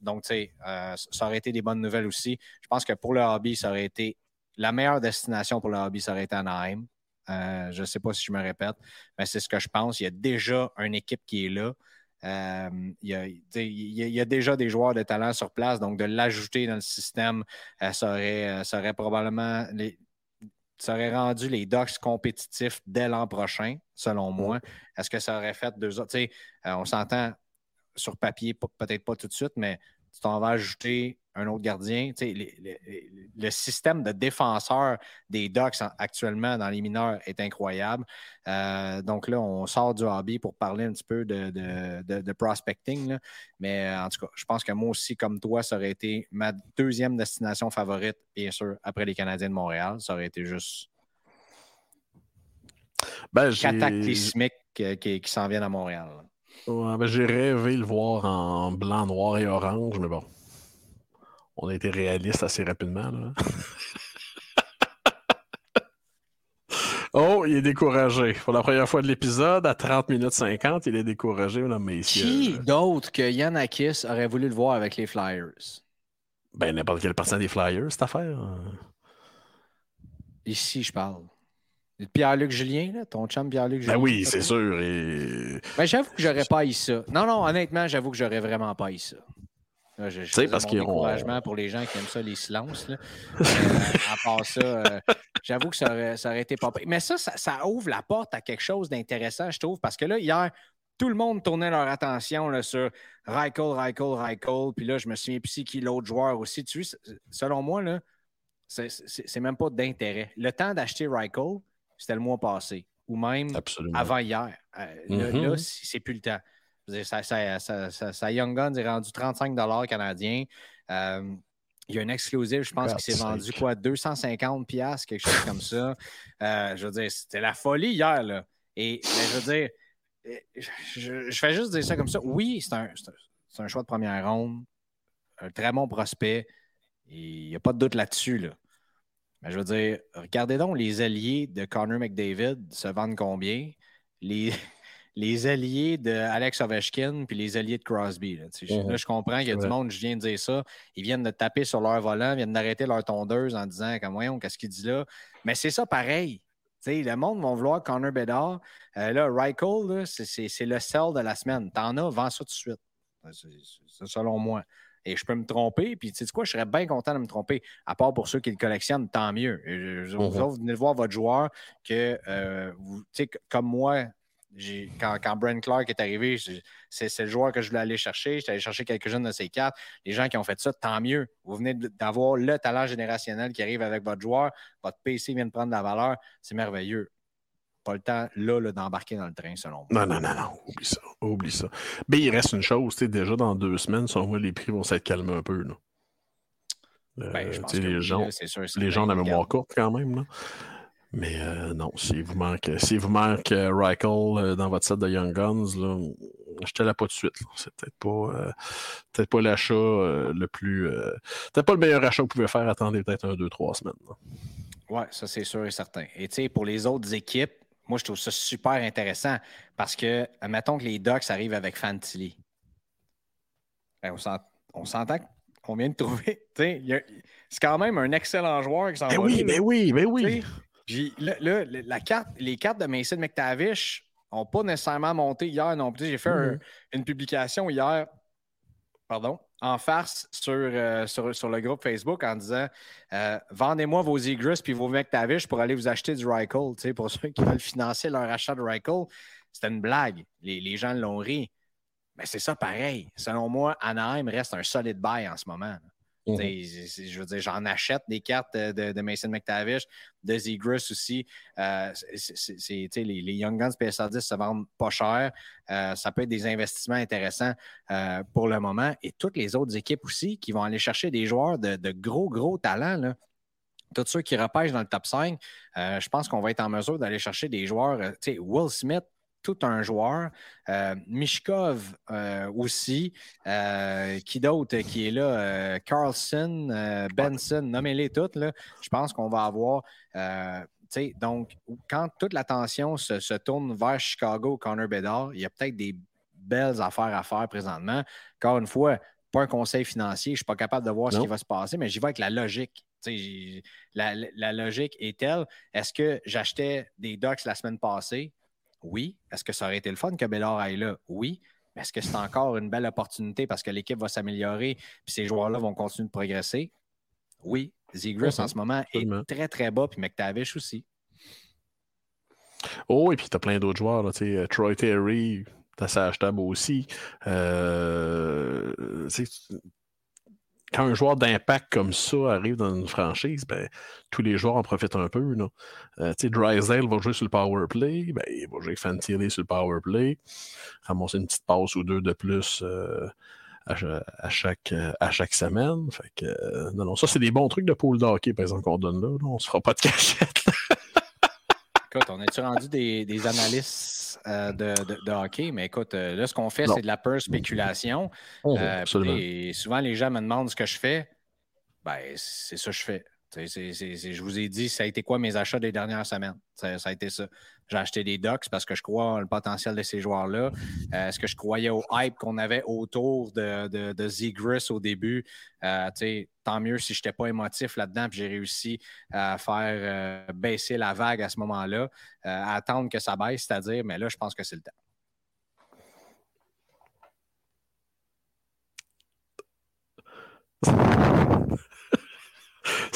donc, tu sais, ça aurait été des bonnes nouvelles aussi. Je pense que pour le hobby, ça aurait été la meilleure destination pour le hobby, ça aurait été Anaheim. Euh, je ne sais pas si je me répète, mais c'est ce que je pense. Il y a déjà une équipe qui est là. Euh, il, y a, il y déjà des joueurs de talent sur place, donc de l'ajouter dans le système, euh, ça, aurait, ça aurait probablement les- ça aurait rendu les Ducks compétitifs dès l'an prochain, selon moi. Est-ce que ça aurait fait deux autres? On s'entend sur papier, peut-être pas tout de suite, mais tu t'en vas ajouter un autre gardien. Les- les- le système de défenseurs des Ducks en- actuellement dans les mineurs est incroyable. Euh, donc là, on sort du hobby pour parler un petit peu de, de- de- de prospecting. là. Mais euh, en tout cas, je pense que moi aussi, comme toi, ça aurait été ma deuxième destination favorite, bien sûr, après les Canadiens de Montréal. Ça aurait été juste Ben, cataclysmique euh, qui, qui s'en viennent à Montréal. Ouais, ben, j'ai rêvé le voir en blanc, noir et orange, mais bon. On a été réaliste assez rapidement. Là. (laughs) oh, il est découragé. Pour la première fois de l'épisode, à 30 minutes 50, il est découragé, mesdames, messieurs. Qui d'autre que Yanakis aurait voulu le voir avec les Flyers? Ben, n'importe quel partant des Flyers, cette affaire. Ici, je parle. Pierre-Luc Julien, là, ton chum Pierre-Luc Julien. Ben oui, c'est sûr. Et... Ben, j'avoue que j'aurais pas eu ça. Non, non, honnêtement, j'avoue que j'aurais vraiment pas eu ça. Là, je, je parce mon découragement pour les gens qui aiment ça, les silences. là. (laughs) Euh, à part ça, euh, j'avoue que ça aurait, ça aurait été pas. Mais ça, ça, ça ouvre la porte à quelque chose d'intéressant, je trouve, parce que là, hier, tout le monde tournait leur attention là, sur Reichel, Reichel, Reichel. Puis là, je me souviens plus qui l'autre joueur aussi. Tu sais, selon moi, là, c'est- même pas d'intérêt. Le temps d'acheter Reichel, c'était le mois passé, ou même Absolument. avant hier. Euh, là, Mhm. là, c'est c'est plus le temps. Ça, ça- ça- ça- ça Young Guns est rendu 35 canadiens. Euh, il y a un exclusif, je pense, qui s'est 45. vendu quoi, 250 pièces, quelque chose comme ça. Euh, je veux dire, c'était la folie hier, là. Et ben, je veux dire, je, je fais juste dire ça comme ça. Oui, c'est un, choix de première ronde, un très bon prospect. Il n'y a pas de doute là-dessus, là. Mais je veux dire, regardez donc les alliés de Connor McDavid se vendent combien? Les, les alliés de Alex Ovechkin puis les alliés de Crosby. Là, Mhm. là, je comprends qu'il y a du monde, je viens de dire ça, ils viennent de taper sur leur volant, viennent d'arrêter leur tondeuse en disant comme voyons, qu'est-ce qu'il dit là? Mais c'est ça pareil. Le monde va vouloir Connor Bedard. Euh, là, Reichel, c'est- le sell de la semaine. T'en as, vends ça tout de suite. C'est- C'est selon moi. Et je peux me tromper, puis tu sais quoi, je serais bien content de me tromper. À part pour ceux qui le collectionnent, tant mieux. Je- Vous Mhm. autres, venez voir votre joueur que, euh, vous- tu sais, c- comme moi, quand, quand Brent Clark est arrivé, c'est le joueur que je voulais aller chercher. J'étais allé chercher quelques-uns de ces quatre. Les gens qui ont fait ça, tant mieux. Vous venez d'avoir le talent générationnel qui arrive avec votre joueur. Votre PC vient de prendre de la valeur. C'est merveilleux. Pas le temps, là, là, d'embarquer dans le train, selon moi. Non, non, non, non, oublie ça, oublie ça. Mais il reste une chose, déjà dans deux semaines, selon moi, les prix vont s'être calmés un peu. Là. Euh, Ben, je pense tu sais, que les gens, sûr, les gens ont la mémoire courte quand même. Là. Mais euh, non, s'il vous manque, s'il vous manque euh, Reichel euh, dans votre set de Young Guns, là, achetez-la pas tout de suite. C'est peut-être pas, peut-être pas l'achat le plus. peut-être pas le meilleur achat que vous pouvez faire. Attendez peut-être un, deux, trois semaines. Oui, ça c'est sûr et certain. Et tu sais, pour les autres équipes, moi je trouve ça super intéressant parce que, mettons que les Ducks arrivent avec Fantilli. Ben, on s'entend qu'on vient de trouver. (laughs) C'est quand même un excellent joueur qui s'en ben oui, mais ben oui, mais oui. Puis là, la carte, les cartes de Mason McTavish n'ont pas nécessairement monté hier non plus. J'ai fait mm-hmm. une publication hier, pardon, en farce sur, euh, sur, sur, le groupe Facebook en disant euh, Vendez-moi vos Egress puis vos McTavish pour aller vous acheter du Rycle. Pour (laughs) ceux qui veulent financer leur achat de Rycle, c'était une blague. Les, les gens l'ont ri. Mais c'est ça pareil. Selon moi, Anaheim reste un solide bail en ce moment. Mhm. Je veux dire, j'en achète des cartes de, Mason McTavish, de Zegris aussi. Euh, les, Young Guns PSA10 se vendent pas cher. Euh, ça peut être des investissements intéressants euh, pour le moment. Et toutes les autres équipes aussi qui vont aller chercher des joueurs de, gros, gros talents. Tous ceux qui repêchent dans le top 5, je pense qu'on va être en mesure d'aller chercher des joueurs. Will Smith, tout un joueur. Euh, Mishkov euh, aussi. Euh, qui d'autre qui est là? Carlson, Benson, nommez-les toutes. Là. Je pense qu'on va avoir. donc, quand toute l'attention se, tourne vers Chicago, Connor Bedard, il y a peut-être des belles affaires à faire présentement. Encore une fois, pas un conseil financier, je ne suis pas capable de voir ce qui va se passer, mais j'y vais avec la logique. La, la, logique est telle. Est-ce que j'achetais des Ducks la semaine passée? Oui. Est-ce que ça aurait été le fun que Bellard aille là? Oui. Mais est-ce que c'est encore une belle opportunité parce que l'équipe va s'améliorer et ces joueurs-là vont continuer de progresser? Oui. Zegris en ce moment est très, très bas, puis McTavish aussi. Oh, et puis tu as plein d'autres joueurs. Là, euh, Troy Terry, tu as achetable aussi. Euh, quand un joueur d'impact comme ça arrive dans une franchise, ben, tous les joueurs en profitent un peu. Euh, Drysdale va jouer sur le power play, ben, il va jouer avec Fantilli sur le power play, ramasser une petite passe ou deux de plus euh, à, chaque, à chaque semaine. Fait que, euh, non, non, ça, c'est des bons trucs de pool d'hockey, par exemple, qu'on donne là. On ne se fera pas de (laughs) cachette. Écoute, on est-tu rendu des, des analystes euh, de, de, hockey? Mais écoute, euh, là, ce qu'on fait, c'est de la pure spéculation. Euh, et souvent, les gens me demandent ce que je fais. Ben, c'est ça que je fais je vous ai dit, ça a été quoi mes achats des dernières semaines? Ça, a été ça. J'ai acheté des Ducks parce que je crois en le potentiel de ces joueurs-là. Euh, est-ce que je croyais au hype qu'on avait autour de, de, au début? Euh, tant mieux si je n'étais pas émotif là-dedans et j'ai réussi à faire euh, baisser la vague à ce moment-là, à attendre que ça baisse, c'est-à-dire, mais là, je pense que c'est le temps. (laughs)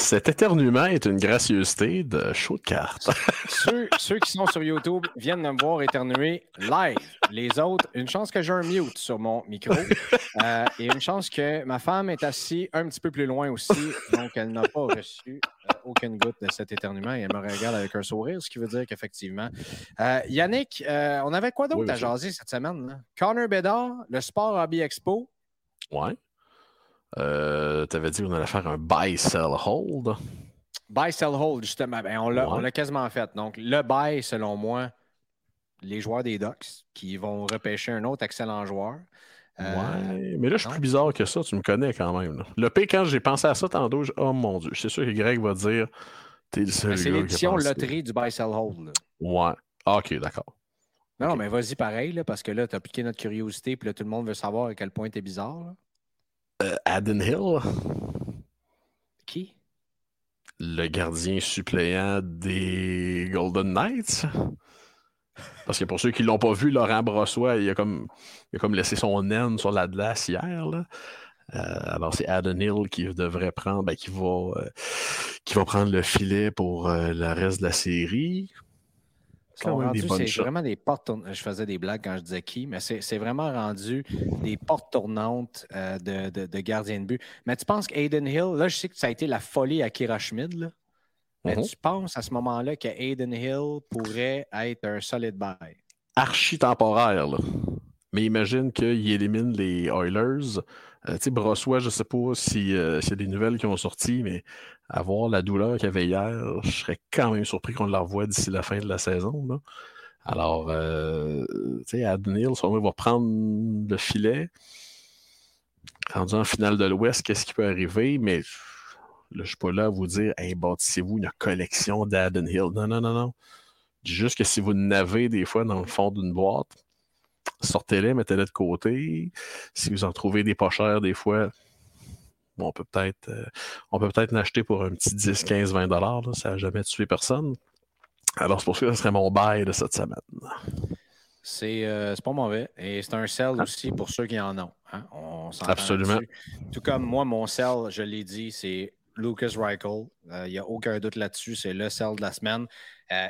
Cet éternuement est une gracieuseté de chaud de carte. (laughs) ceux, qui sont sur YouTube viennent de me voir éternuer live. Les autres, une chance que j'ai un mute sur mon micro (laughs) euh, et une chance que ma femme est assise un petit peu plus loin aussi, donc elle n'a pas reçu euh, aucune goutte de cet éternuement et elle me regarde avec un sourire, ce qui veut dire qu'effectivement. Euh, Yannick, on avait quoi d'autre à jaser cette semaine? Connor Bedard, le Sport Hobby Expo. Ouais. Euh, tu avais dit qu'on allait faire un buy, sell, hold. Buy, sell, hold, justement. Ben, on l'a quasiment fait. Donc, le buy, selon moi, les joueurs des Ducks qui vont repêcher un autre excellent joueur. Euh, ouais, mais là, je suis plus bizarre que ça. Tu me connais quand même. Le P, quand j'ai pensé à ça tantôt, je... oh mon Dieu, c'est sûr que Greg va dire t'es le seul. C'est l'édition loterie du buy, sell, hold. Ouais. Ah, ok, d'accord. Non, mais vas-y pareil, là, parce que là, tu as piqué notre curiosité, puis là, tout le monde veut savoir à quel point tu es bizarre. Euh, Aden Hill. Qui? Le gardien suppléant des Golden Knights. Parce que pour ceux qui ne l'ont pas vu, Laurent Brossois, il a comme, il a comme laissé son naine sur la glace hier. Là. Euh, alors, c'est Aden Hill qui devrait prendre, ben, qui, va, euh, qui va prendre le filet pour le reste de la série c'est vraiment des portes Je faisais des blagues quand je disais qui, mais c'est vraiment rendu des portes tournantes euh, de, de, gardien de but. Mais tu penses qu'Aiden Hill, là, je sais que ça a été la folie à Kira Schmid, mais mm-hmm. tu penses à ce moment-là qu'Aiden Hill pourrait être un solide bail? Archi temporaire, là. Mais imagine qu'il élimine les Oilers. Euh, tu sais, Brossois, je ne sais pas euh, s'il y a des nouvelles qui ont sorti, mais avoir la douleur qu'il y avait hier, je serais quand même surpris qu'on la revoie d'ici la fin de la saison. Alors, euh, tu sais, Adnil, on va prendre le filet. Rendu en finale de l'Ouest, qu'est-ce qui peut arriver? Mais je ne suis pas là à vous dire Hey, bâtissez-vous une collection d'Aden Hill. Non, non, non, non. Je dis juste que si vous n'avez des fois dans le fond d'une boîte, sortez-les, mettez-les de côté. Si vous en trouvez des pas chers des fois, bon, on peut peut-être euh, on peut peut-être l'acheter pour un petit 10, 15, 20 dollars. Ça n'a jamais tué personne. Alors, c'est pour ça que ce serait mon bail de cette semaine. C'est euh, pas mauvais. Et c'est un sell aussi pour ceux qui en ont. Hein. On Absolument. Tout comme moi, mon sell, je l'ai dit, c'est Lucas Reichel. Il euh, n'y a aucun doute là-dessus. C'est le sell de la semaine. Euh,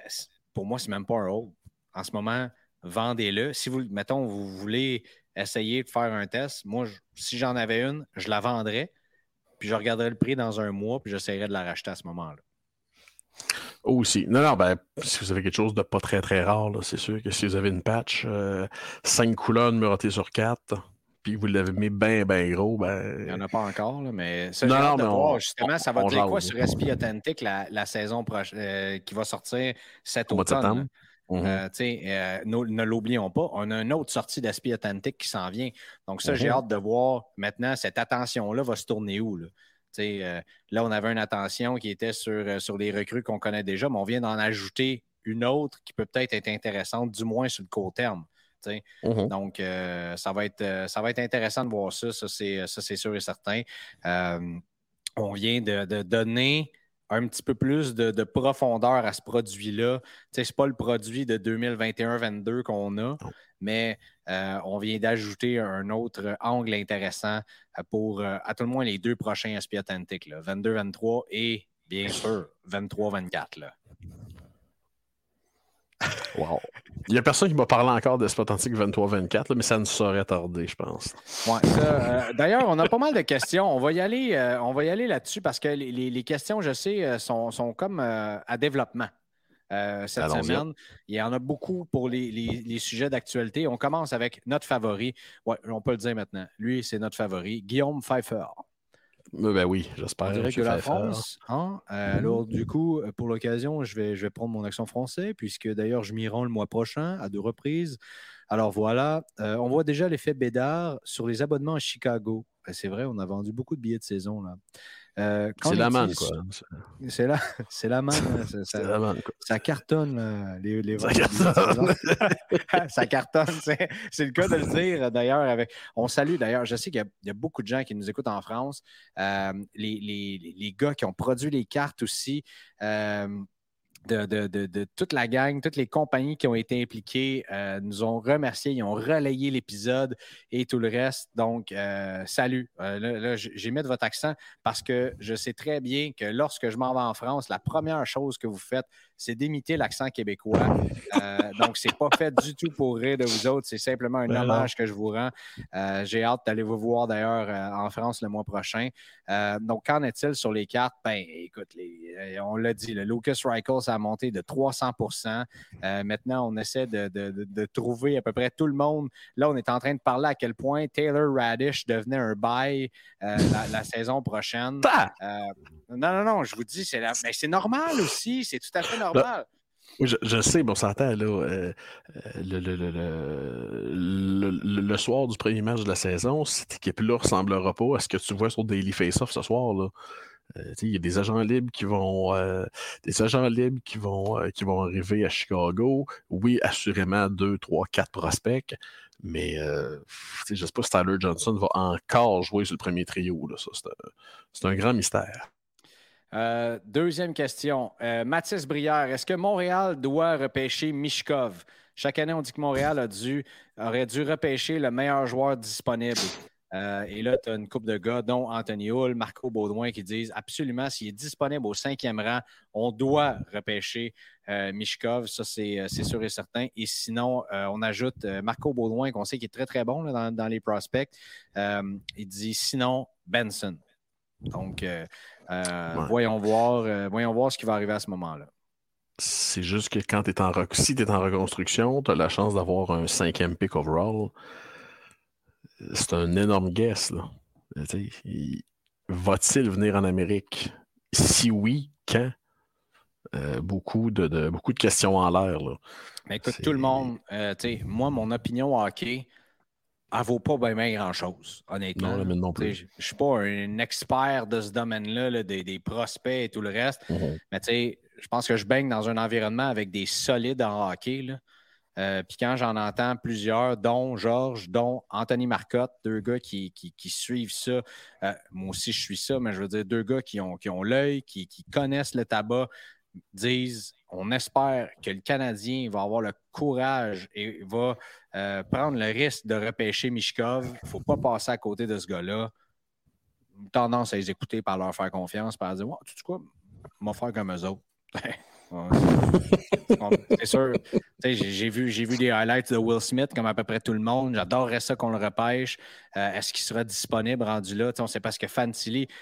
pour moi, c'est même pas un hold. En ce moment, vendez-le. Si vous, mettons, vous voulez essayer de faire un test, moi, si j'en avais une, je la vendrais. Puis je regarderais le prix dans un mois, puis j'essaierais de la racheter à ce moment-là. Aussi. Non, non, ben, si vous avez quelque chose de pas très, très rare, c'est sûr que si vous avez une patch, 5 euh, couleurs numérotées sur 4, puis vous l'avez mis bien, bien gros, ben. Il n'y en a pas encore, là, mais ça, non, non, voir, justement, ça va dire quoi sur SP Authentic la, la saison prochaine euh, qui va sortir cet automne? Mm-hmm. Euh, ne l'oublions pas, on a une autre sortie d'Aspi Authentic qui s'en vient. Donc, ça, j'ai mm-hmm. hâte de voir maintenant cette attention-là va se tourner où. Là? Euh, là, on avait une attention qui était sur, euh, sur les recrues qu'on connaît déjà, mais on vient d'en ajouter une autre qui peut peut-être être intéressante, du moins sur le court terme. Mhm. Donc, euh, ça, va être, ça va être intéressant de voir ça, ça c'est sûr et certain. on vient de, donner un petit peu plus de, profondeur à ce produit-là. Ce n'est pas le produit de 2021-22 qu'on a, mais euh, on vient d'ajouter un autre angle intéressant euh, pour, euh, à tout le moins, les deux prochains SP authentiques, 22-23 et bien sûr 23-24. (laughs) Wow. Il n'y a personne qui m'a parlé encore de Authentique 23-24, mais ça ne saurait tarder, je pense. D'ailleurs, on a pas mal de questions. On va y aller, on va y aller là-dessus parce que les, questions, je sais, sont, sont comme à développement. Euh, cette semaine. Il y en a beaucoup pour les, sujets d'actualité. On commence avec notre favori. Oui, on peut le dire maintenant. Lui, c'est notre favori, Guillaume Pfeiffer. Ben oui, j'espère. que la France. Hein? Euh, alors, du coup, pour l'occasion, je vais, je vais prendre mon accent français, puisque d'ailleurs, je m'y rends le mois prochain à deux reprises. Alors voilà, euh, on voit déjà l'effet Bédard sur les abonnements à Chicago. Ben, c'est vrai, on a vendu beaucoup de billets de saison là. Euh, c'est la manne, quoi. C'est la, (laughs) c'est la manne. Hein, ça, la manne, quoi. ça cartonne, les, les Ça cartonne. (laughs) (laughs) ça cartonne. C'est, le cas de le dire, d'ailleurs. On salue, d'ailleurs, je sais qu'il y, a, beaucoup de gens qui nous écoutent en France. Euh, les, les, les, gars qui ont produit les cartes aussi. Euh, de, toute la gang, toutes les compagnies qui ont été impliquées euh, nous ont remerciés, ils ont relayé l'épisode et tout le reste. Donc, euh, salut. Euh, là, j'ai mis de votre accent parce que je sais très bien que lorsque je m'en vais en France, la première chose que vous faites, c'est d'imiter l'accent québécois. donc, c'est pas fait du tout pour rire de vous autres. C'est simplement un ben hommage que je vous rends. j'ai hâte d'aller vous voir d'ailleurs en France le mois prochain. donc, qu'en est-il sur les cartes? Ben, écoute, on l'a dit, le Lucas Reichel, ça a monté de 300 euh, Maintenant, on essaie de, trouver à peu près tout le monde. Là, on est en train de parler à quel point Taylor Radish devenait un bail euh, la, saison prochaine. Euh, non, non, non, je vous dis, c'est c'est normal aussi. C'est tout à fait normal. Je, sais, mais on s'entend, là, le, le, soir du premier match de la saison, cette équipe-là ressemblera pas à ce que tu vois sur Daily Face-Off ce soir. Là. Euh, il y a des agents libres qui vont euh, des agents libres qui vont, euh, qui vont arriver à Chicago. Oui, assurément deux, trois, quatre prospects. Mais je ne sais pas si Tyler Johnson va encore jouer sur le premier trio. c'est, un, grand mystère. deuxième question. Mathis Brière, est-ce que Montréal doit repêcher Mishkov? Chaque année, on dit que Montréal a dû, aurait dû repêcher le meilleur joueur disponible. Euh, et là, tu as une coupe de gars, dont Anthony Hull, Marco Baudouin, qui disent absolument, s'il est disponible au cinquième rang, on doit repêcher euh, Mishkov. Ça, euh, c'est sûr et certain. Et sinon, on ajoute Marco Baudouin, qu'on sait qu'il est très, très bon dans, les prospects. il dit sinon, Benson. Donc, voyons, voir, voyons voir ce qui va arriver à ce moment-là. C'est juste que quand tu es en, si es en reconstruction, tu as la chance d'avoir un cinquième pick overall c'est un énorme guess. Là. Va-t-il venir en Amérique? Si oui, quand? Euh, beaucoup, de, beaucoup de questions en l'air. écoute, tout le monde, euh, moi, mon opinion hockey, elle vaut pas bien grand-chose, honnêtement. Non, non plus. Je ne suis pas un expert de ce domaine-là, là, des, des prospects et tout le reste. Mhm. Mais tu sais, je pense que je baigne dans un environnement avec des solides en hockey. Là. Euh, Puis quand j'en entends plusieurs, dont Georges, dont Anthony Marcotte, deux gars qui, qui- suivent ça, euh, moi aussi je suis ça, mais je veux dire deux gars qui ont, qui ont l'œil, qui, connaissent le tabac, disent on espère que le Canadien va avoir le courage et va euh, prendre le risque de repêcher Mishkov. Il ne faut pas passer à côté de ce gars-là. Tendance à les écouter par leur faire confiance, par dire ouais, tu sais quoi, va faire comme eux autres. (laughs) C'est sûr. J'ai vu, vu des highlights de Will Smith, comme à peu près tout le monde. J'adorerais ça qu'on le repêche. Euh, Est-ce qu'il sera disponible rendu là? Tu sais, on sait pas ce que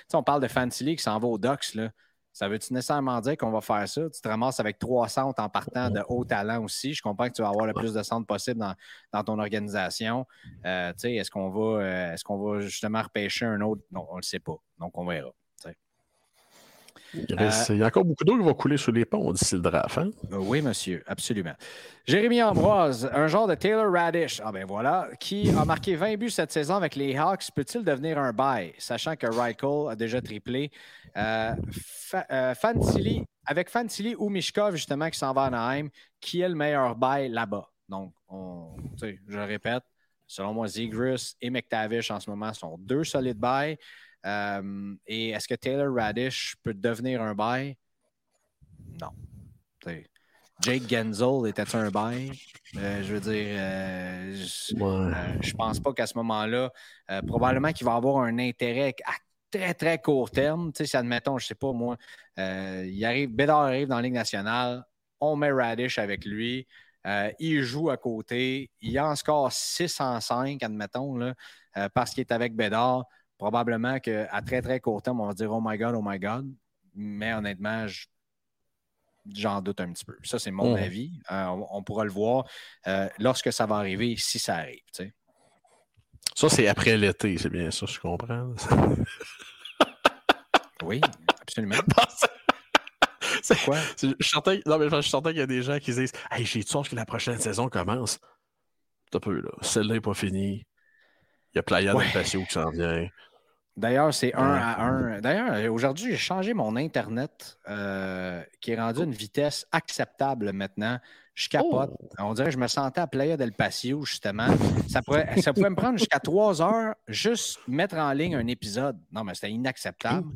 sais, on parle de Fantilly qui s'en va au Ducks. Là. Ça veut-tu nécessairement dire qu'on va faire ça? Tu te ramasses avec trois centres en partant de haut talent aussi. Je comprends que tu vas avoir le plus de centres possible dans, dans ton organisation. Euh, est-ce qu'on va, euh, est-ce qu'on va justement repêcher un autre? Non, on ne le sait pas. Donc, on verra. Sais. Il, reste- il y a encore beaucoup d'eau qui va couler sous les ponts d'ici le draft. hein? Euh, Oui, monsieur, absolument. Jérémy Ambroise, un genre de Taylor Radish, ah ben voilà, qui a marqué 20 buts cette saison avec les Hawks, peut-il devenir un bail, sachant que Reichel a déjà triplé? Euh, Fa- euh, Fantilli- avec Fantilli ou Mishkov, justement, qui s'en va à Anaheim, qui est le meilleur bail là-bas? Donc, on, je le répète, selon moi, Zegras et McTavish en ce moment sont deux solides bails. Euh, et est-ce que Taylor Radish peut devenir un bail? Non. Jake Genzel était un bail? Euh, je veux dire, euh, je, Ouais. pense pas qu'à ce moment-là, probablement qu'il va avoir un intérêt à très, très court terme. Tu sais, si admettons, je sais pas moi, il arrive, Bédard arrive dans la Ligue nationale, on met Radish avec lui, euh, il joue à côté, il en score 6 en 5, admettons, là, euh, parce qu'il est avec Bédard. Probablement qu'à très, très court terme, on va dire Oh my God, oh my God. Mais honnêtement, je- j'en doute un petit peu. Ça, c'est mon Mhm. avis. Euh, on, on pourra le voir euh, lorsque ça va arriver, si ça arrive. Ça, c'est après l'été, c'est bien ça, je comprends. (laughs) Oui, absolument. (laughs) C'est- (laughs) Quoi? Je suis certain, non, mais je suis certain qu'il y a des gens qui se disent Hey, j'ai hâte que la prochaine saison commence. T'as peu, là. Celle-là n'est pas finie. Il y a Playa Ouais. del Patio qui s'en vient. D'ailleurs, c'est un à un. D'ailleurs, aujourd'hui, j'ai changé mon Internet euh, qui est rendu à une vitesse acceptable maintenant. Je capote. Oh. On dirait que je me sentais à Playa del Patio, justement. Ça, pourrait, ça pouvait me prendre jusqu'à (laughs) trois heures juste mettre en ligne un épisode. Non, mais c'était inacceptable.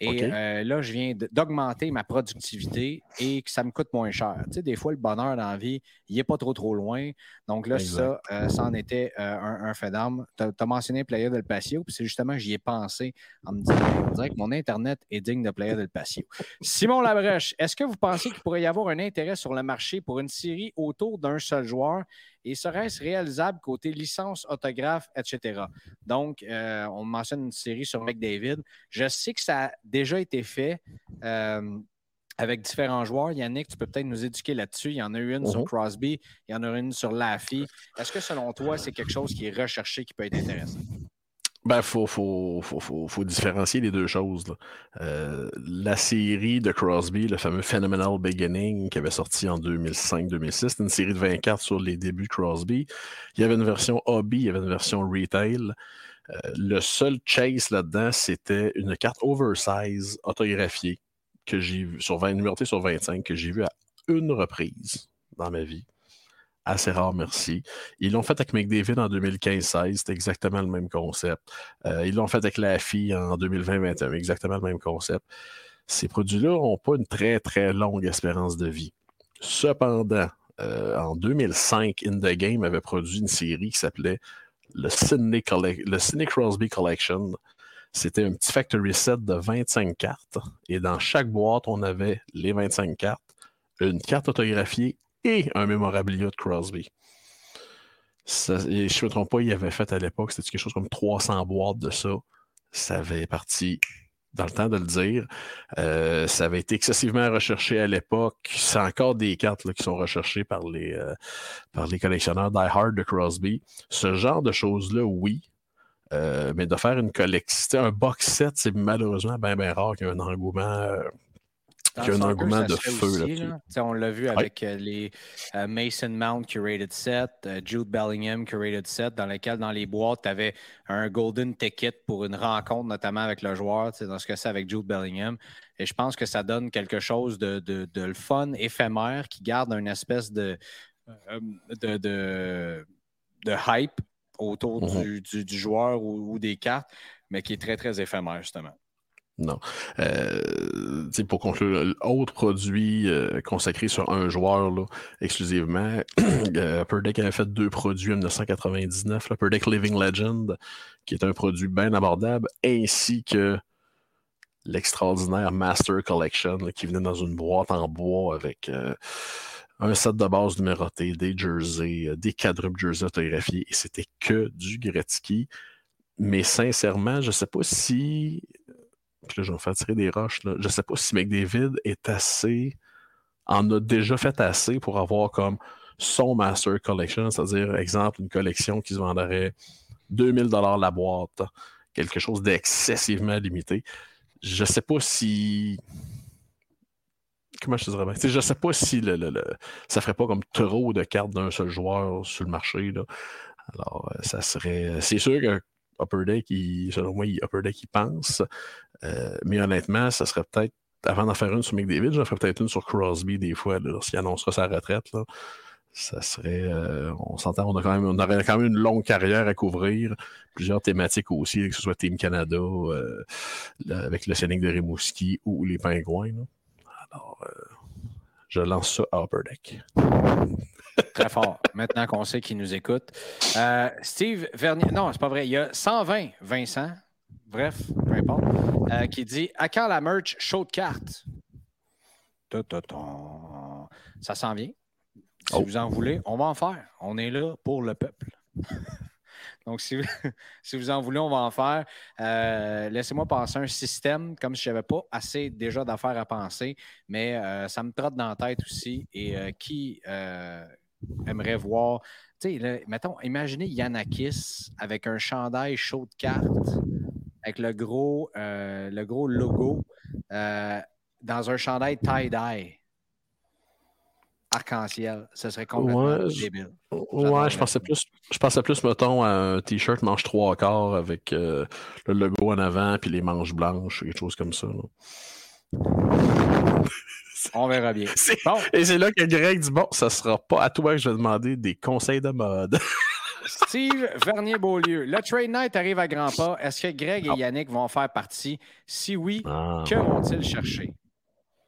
Et euh, là, je viens d'augmenter ma productivité et que ça me coûte moins cher. Tu sais, des fois, le bonheur dans la vie, il n'est pas trop, trop loin. Donc là, Exact. ça, euh, ça en était euh, un, un fait d'arme. Tu as, mentionné Playa del Patio, puis c'est justement que j'y ai pensé en me disant on dirait que mon Internet est digne de Playa del Patio. Simon Labrèche, est-ce que vous pensez qu'il pourrait y avoir un intérêt sur le marché pour une série autour d'un seul joueur? Et serait-ce réalisable côté licence, autographe, etc.? Donc, euh, on mentionne une série sur McDavid. Je sais que ça a déjà été fait. euh, avec différents joueurs. Yannick, tu peux peut-être nous éduquer là-dessus. Il y en a eu une sur Mhm. Crosby, il y en a une sur Laffy. Est-ce que selon toi, c'est quelque chose qui est recherché, qui peut être intéressant? Ben, faut, faut, faut, faut, différencier les deux choses. Euh, la série de Crosby, le fameux Phenomenal Beginning, qui avait sorti en 2005-2006, c'était une série de 24 sur les débuts de Crosby. Il y avait une version hobby, il y avait une version retail. Euh, le seul chase là-dedans, c'était une carte oversize autographiée que j'ai vu sur 20, numérotée sur 25, que j'ai vu à une reprise dans ma vie. Assez rare, merci. Ils l'ont fait avec McDavid en 2015-16, c'était exactement le même concept. Euh, ils l'ont fait avec la en 2020-21, exactement le même concept. Ces produits-là n'ont pas une très, très longue espérance de vie. Cependant, euh, en 2005, In The Game avait produit une série qui s'appelait le Sidney Crosby Collection. C'était un petit factory set de 25 cartes. Et dans chaque boîte, on avait les 25 cartes, une carte autographiée et un mémorabilia de Crosby. Ça- je ne me trompe pas, il avait fait à l'époque, c'était quelque chose comme 300 boîtes de ça? Ça avait parti dans le temps de le dire. Euh, ça avait été excessivement recherché à l'époque. C'est encore des cartes qui sont recherchées par les, euh, par les collectionneurs Die Hard de Crosby. Ce genre de choses-là, oui. Euh, mais de faire une collection, un box set, c'est malheureusement bien, bien rare qu'il y ait un engouement qui a un engouement de feu aussi, là. On l'a vu avec euh, les euh, Mason Mount curated set, euh, Jude Bellingham curated set, dans lequel dans les boîtes, tu avais un golden ticket pour une rencontre, notamment avec le joueur, tu sais, dans ce que c'est avec Jude Bellingham. Et je pense que ça donne quelque chose de, de, de le fun, éphémère, qui garde une espèce de, de, de, de hype autour Mhm. du, du- du joueur ou, ou des cartes, mais qui est très, très éphémère, justement. Non. Euh, pour conclure, autre produit euh, consacré sur un joueur là, exclusivement, (clears throat) euh, Deck avait fait deux produits en 1999, là, Deck Living Legend, qui est un produit bien abordable, ainsi que l'extraordinaire Master Collection qui venait dans une boîte en bois avec euh, un set de base numéroté, des jerseys, des quadruples jerseys autographiés, et c'était que du Gretzky. Mais sincèrement, je ne sais pas si là, je vais faire tirer des roches. Là. Je sais pas si McDavid est assez. en a déjà fait assez pour avoir comme son Master Collection, c'est-à-dire, exemple, une collection qui se vendrait 2000 la boîte, quelque chose d'excessivement limité. Je sais pas si. Comment je te dirais bien? Tu sais, Je sais pas si le, le- le- ça ferait pas comme trop de cartes d'un seul joueur sur le marché. Là. Alors, euh, ça serait. C'est sûr que Upper Deck, selon moi, Upper Deck, il pense. Euh, mais honnêtement, ça serait peut-être, avant d'en faire une sur McDavid, j'en ferais peut-être une sur Crosby des fois, lorsqu'il annoncera sa retraite. Ça serait, euh, on s'entend, on, a quand même, on aurait quand même une longue carrière à couvrir, plusieurs thématiques aussi, que ce soit Team Canada, euh, avec le Scénic de Rimouski ou les Pingouins. Alors, je lance ça à Upper Deck. (laughs) Très fort. Maintenant qu'on sait qu'il nous écoute. Steve Vernier, non, c'est pas vrai. Il y a 120 Vincent, bref, peu importe, euh, qui dit À quand la merch show de cartes. Ça s'en vient. Si Oh. vous en voulez, on va en faire. On est là pour le peuple. (laughs) Donc, si vous, (laughs) si vous en voulez, on va en faire. Euh, Laissez-moi penser un système, comme si je n'avais pas assez déjà d'affaires à penser, mais euh, ça me trotte dans la tête aussi. Et euh, qui aimerait voir, tu sais, mettons, imaginez Yanakis avec un chandail chaud de cartes, avec le gros, euh, le gros logo euh, dans un chandail tie-dye. Arc-en-ciel, ce serait complètement Ouais, débile. Ouais, je pensais plus, je pensais plus, mettons, à un t-shirt manche trois quarts avec euh, le logo en avant puis les manches blanches, quelque chose comme ça. là. (laughs) On verra bien. Bon, Et c'est là que Greg dit Bon, ça sera pas à toi que je vais demander des conseils de mode. (laughs) Steve Vernier-Beaulieu, le Trade Night arrive à grands pas. Est-ce que Greg et Yannick vont en faire partie? Si oui, Ah. que vont-ils chercher?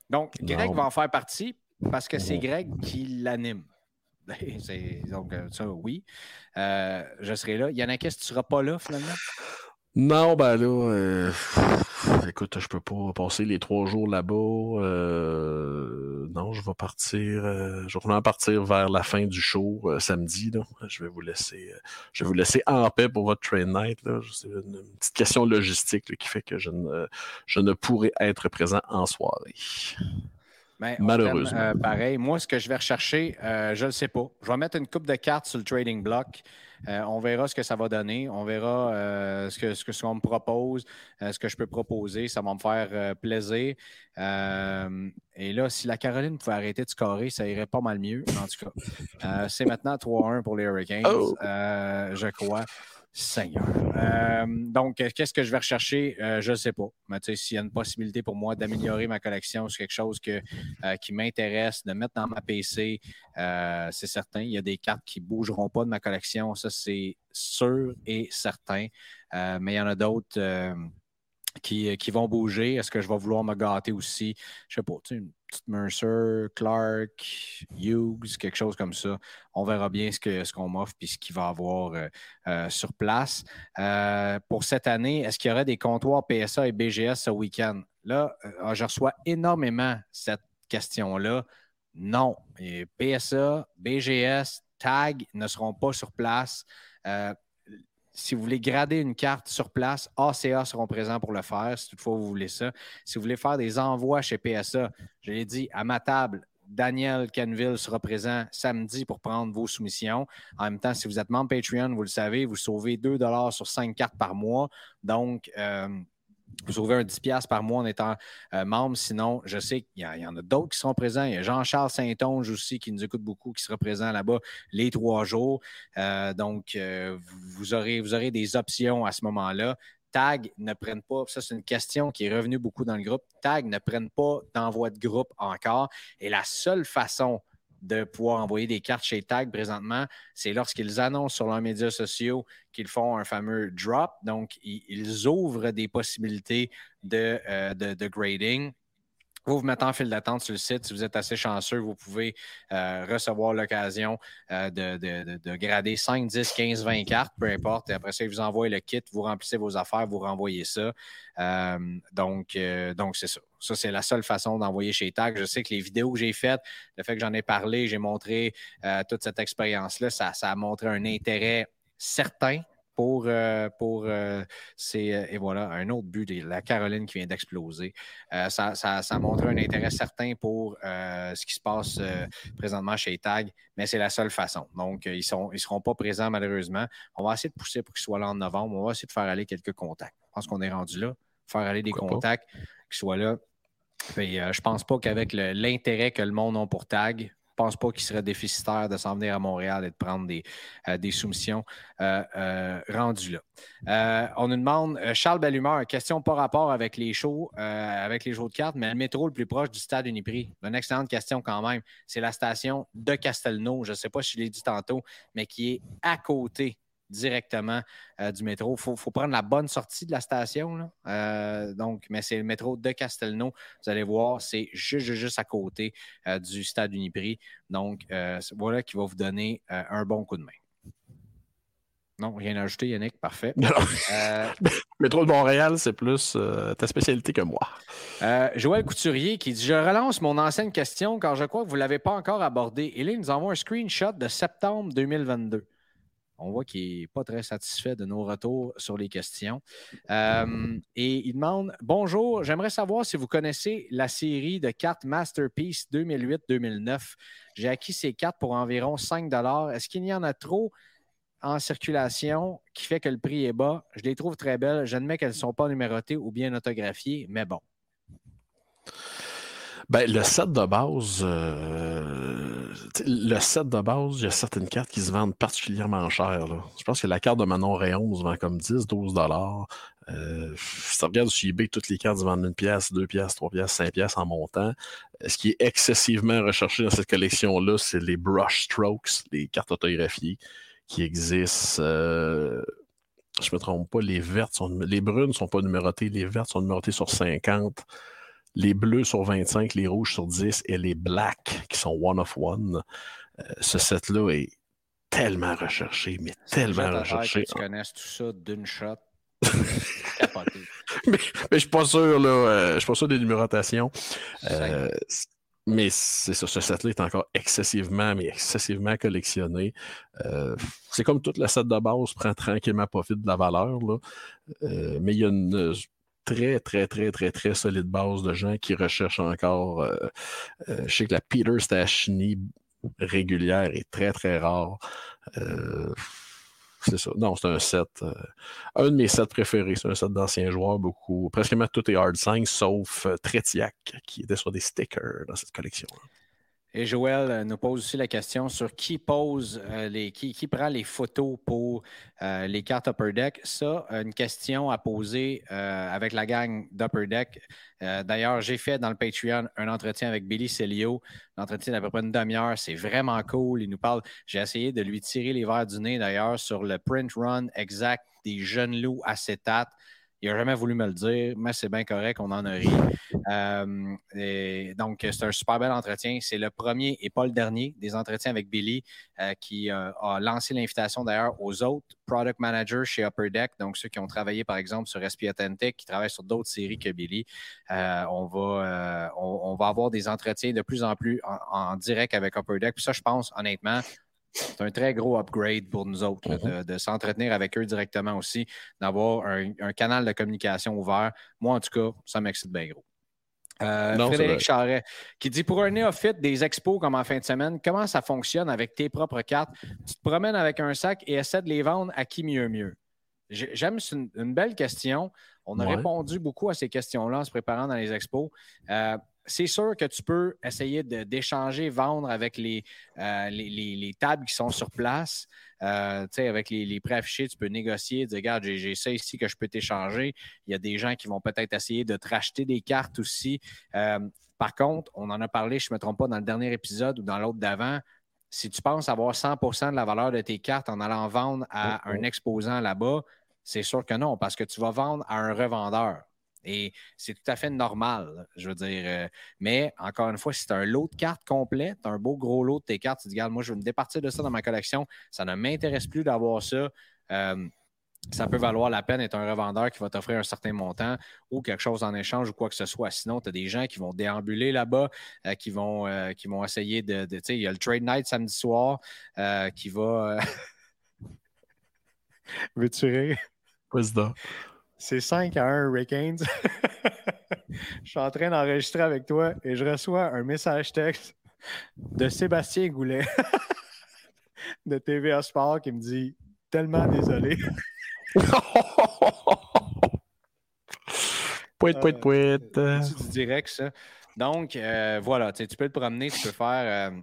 Donc, Greg Non. va en faire partie parce que c'est. Greg qui l'anime. (laughs) Donc, euh, ça, oui. Euh, je serai là. Yannick, est-ce que tu ne seras pas là finalement? Non, ben là, euh, écoute, je peux pas passer les trois jours là-bas. euh, non, je vais partir. euh, je vais partir vers la fin du show euh, samedi. Là. Je vais vous laisser. euh, je vais vous laisser en paix pour votre train night. C'est une, une petite question logistique là, qui fait que je ne, je ne pourrai être présent en soirée. Ben, on Malheureusement. euh, pareil. Moi, ce que je vais rechercher, euh, je ne le sais pas. Je vais mettre une coupe de cartes sur le trading block. Euh, on verra ce que ça va donner. On verra euh, ce que ce que ce qu'on me propose, euh, ce que je peux proposer. Ça va me faire euh, plaisir. Euh, et là, si la Caroline pouvait arrêter de scorer, ça irait pas mal mieux, en tout cas. Euh, c'est maintenant 3-1 pour les Hurricanes, Oh. euh, je crois. Seigneur. Euh, donc, qu'est-ce que je vais rechercher? Euh, je ne sais pas. Mais s'il y a une possibilité pour moi d'améliorer ma collection sur quelque chose euh, qui m'intéresse, de mettre dans ma PC, c'est certain. Il y a des cartes qui ne bougeront pas de ma collection. Ça, c'est sûr et certain. Mais il y en a d'autres qui, qui vont bouger. Est-ce que je vais vouloir me gâter aussi? Je sais pas, tu sais, une petite Mercer, Clark, Hughes, quelque chose comme ça. On verra bien ce qu'on m'offre puis ce qu'il va avoir euh, euh, sur place. Euh, pour cette année, est-ce qu'il y aurait des comptoirs PSA et BGS ce week-end? Là, euh, je reçois énormément cette question-là. Non. Et PSA, BGS, TAG ne seront pas sur place. Si vous voulez grader une carte sur place, ACA seront présents pour le faire, si toutefois vous voulez ça. Si vous voulez faire des envois chez PSA, je l'ai dit, à ma table, Daniel Canville sera présent samedi pour prendre vos soumissions. En même temps, si vous êtes membre Patreon, vous le savez, vous sauvez 2 sur 5 cartes par mois. Donc, euh, Vous trouvez un 10$ par mois en étant euh, membre. Sinon, je sais qu'il y, en a d'autres qui seront présents. Il y a Jean-Charles Saint-Onge aussi qui nous écoute beaucoup, qui sera présent là-bas les trois jours. Euh, donc, euh, vous, aurez, vous aurez des options à ce moment-là. Tag ne prennent pas, ça c'est une question qui est revenue beaucoup dans le groupe, Tag ne prennent pas d'envoi de groupe encore. Et la seule façon de pouvoir envoyer des cartes chez Tag présentement, c'est lorsqu'ils annoncent sur leurs médias sociaux qu'ils font un fameux drop. Donc, ils, ouvrent des possibilités de, euh, de grading vous vous mettez en file d'attente sur le site. Si vous êtes assez chanceux, vous pouvez euh, recevoir l'occasion euh, de, grader 5, 10, 15, 20 cartes, peu importe. Et après ça, ils vous envoient le kit, vous remplissez vos affaires, vous renvoyez ça. Donc, donc c'est ça. Ça, c'est la seule façon d'envoyer chez TAG. Je sais que les vidéos que j'ai faites, le fait que j'en ai parlé, j'ai montré toute cette expérience-là, ça, ça a montré un intérêt certain pour, euh, pour euh, c'est, euh, et voilà, un autre but de la Caroline qui vient d'exploser. ça, ça, ça, a montré un intérêt certain pour ce qui se passe présentement chez TAG, mais c'est la seule façon. Donc, ils ne ils seront pas présents malheureusement. On va essayer de pousser pour qu'ils soient là en novembre. On va essayer de faire aller quelques contacts. Je pense qu'on est rendu là. Faire aller des contacts qui soient là. Puis, je pense pas qu'avec l'intérêt que le monde a pour TAG, pense pas qu'il serait déficitaire de s'en venir à Montréal et de prendre des, euh, des soumissions euh, euh, rendues là. on nous demande, Charles Bellumeur, question pas rapport avec les shows, avec les shows de cartes, mais le métro le plus proche du stade Uniprix. Une excellente question quand même. C'est la station de Castelnau. Je ne sais pas si je l'ai dit tantôt, mais qui est à côté directement euh, du métro. Il faut, prendre la bonne sortie de la station. Euh, donc, mais c'est le métro de Castelnau. Vous allez voir, c'est juste, juste à côté euh, du stade Uniprix. Donc, voilà qui va vous donner un bon coup de main. Non, rien à ajouter, Yannick. Parfait. (laughs) métro de Montréal, c'est plus ta spécialité que moi. Joël Couturier qui dit Je relance mon ancienne question car je crois que vous ne l'avez pas encore abordée. Et là, il nous envoie un screenshot de septembre 2022 on voit qu'il n'est pas très satisfait de nos retours sur les questions. Euh, et il demande Bonjour, j'aimerais savoir si vous connaissez la série de cartes Masterpiece 2008-2009. J'ai acquis ces cartes pour environ 5 Est-ce qu'il y en a trop en circulation qui fait que le prix est bas? Je les trouve très belles. J'admets qu'elles ne sont pas numérotées ou bien autographiées, mais bon. Ben, le set de base, euh, le set de base, il y a certaines cartes qui se vendent particulièrement cher. Je pense que la carte de Manon Rayon se vend comme 10, 12 dollars. Euh, si tu regardes sur eBay, toutes les cartes se vendent une pièce, deux pièces, trois pièces, cinq pièces en montant. Ce qui est excessivement recherché dans cette collection-là, c'est les brush strokes, les cartes autographiées qui existent. Euh, je me trompe pas, les vertes sont, les brunes sont pas numérotées, les vertes sont numérotées sur 50 les bleus sur 25, les rouges sur 10 et les blacks qui sont one of one. Euh, ce set-là est tellement recherché, mais tellement recherché. tu connaisses tout ça d'une shot. (laughs) mais, je suis pas sûr, là. Euh, je suis pas sûr des numérotations. Euh, mais c'est ça, ce set-là est encore excessivement, mais excessivement collectionné. c'est comme toute la set de base prend tranquillement profit de la valeur. Là. mais il y a une très, très, très, très, très solide base de gens qui recherchent encore. Euh, euh, je sais que la Peter Stachny régulière est très, très rare. Euh, c'est ça. Non, c'est un set. un de mes sets préférés. C'est un set d'anciens joueurs, beaucoup. Presque tout est hard 5, sauf Tretiak, qui était sur des stickers dans cette collection. -là. Et Joël euh, nous pose aussi la question sur qui pose euh, les, qui, qui, prend les photos pour euh, les cartes Upper Deck. Ça, une question à poser avec la gang d'Upper Deck. D'ailleurs, j'ai fait dans le Patreon un entretien avec Billy Celio. L'entretien d'à peu près une demi-heure. C'est vraiment cool. Il nous parle. J'ai essayé de lui tirer les verres du nez d'ailleurs sur le print run exact des jeunes loups acétates. Il n'a jamais voulu me le dire, mais c'est bien correct, on en a ri. Euh, donc, c'est un super bel entretien. C'est le premier et pas le dernier des entretiens avec Billy euh, qui euh, a lancé l'invitation d'ailleurs aux autres product managers chez Upper Deck, donc ceux qui ont travaillé par exemple sur SP Authentic, qui travaillent sur d'autres séries que Billy. on, va, on, va avoir des entretiens de plus en plus en, en direct avec Upper Deck. Puis ça, je pense honnêtement, c'est un très gros upgrade pour nous autres mm-hmm. de, s'entretenir avec eux directement aussi, d'avoir un, canal de communication ouvert. Moi, en tout cas, ça m'excite bien gros. Euh, Frédéric Charret qui dit pour un néophyte des expos comme en fin de semaine, comment ça fonctionne avec tes propres cartes? Tu te promènes avec un sac et essaies de les vendre à qui mieux mieux? J'aime, c'est une, belle question. On a Ouais. répondu beaucoup à ces questions-là en se préparant dans les expos. Euh, c'est sûr que tu peux essayer d'échanger, vendre avec les, euh, les, les- les tables qui sont sur place. Euh, avec les, les préaffichés, tu peux négocier, dire, regarde, j'ai ça ici que je peux t'échanger. Il y a des gens qui vont peut-être essayer de te racheter des cartes aussi. Euh, par contre, on en a parlé, je ne me trompe pas, dans le dernier épisode ou dans l'autre d'avant. Si tu penses avoir 100% de la valeur de tes cartes en allant vendre à un exposant là-bas, c'est sûr que non, parce que tu vas vendre à un revendeur. Et c'est tout à fait normal, je veux dire. euh, mais encore une fois, si tu as un lot de cartes complet, tu as un beau gros lot de tes cartes, tu te dis, regarde, moi, je veux me départir de ça dans ma collection. Ça ne m'intéresse plus d'avoir ça. Euh, ça peut valoir la peine d'être un revendeur qui va t'offrir un certain montant ou quelque chose en échange ou quoi que ce soit. Sinon, tu as des gens qui vont déambuler là-bas, euh, qui, vont, euh, qui vont essayer de. de- tu sais, il y a le trade night samedi soir euh, qui va. (laughs) Veux-tu rire? Président. C'est 5 à 1 Hurricanes. (laughs) je suis en train d'enregistrer avec toi et je reçois un message texte de Sébastien Goulet (laughs) de TVA Sport qui me dit tellement désolé. Poète, poète, poète. C'est du direct, ça. Donc, euh, voilà, tu peux te promener, tu peux faire. euh,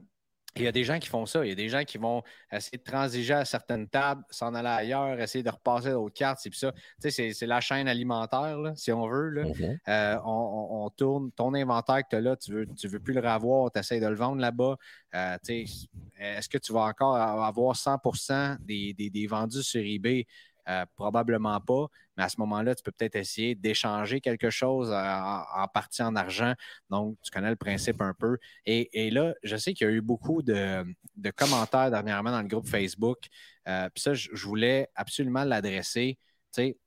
il y a des gens qui font ça. Il y a des gens qui vont essayer de transiger à certaines tables, s'en aller ailleurs, essayer de repasser d'autres cartes. C'est ça. Tu sais, c'est- la chaîne alimentaire, là, si on veut. Là. Mhm. Euh, on, on- on tourne ton inventaire que tu as là, tu veux, tu veux plus le revoir, tu essaies de le vendre là-bas. Euh, tu sais, Est-ce que tu vas encore avoir 100 des, des- des vendus sur eBay? Euh, probablement pas, mais à ce moment-là, tu peux peut-être essayer d'échanger quelque chose euh, en, partie en argent. Donc, tu connais le principe un peu. Et, là, je sais qu'il y a eu beaucoup de, commentaires dernièrement dans le groupe Facebook. Euh, Puis ça, je, je voulais absolument l'adresser. Tu sais,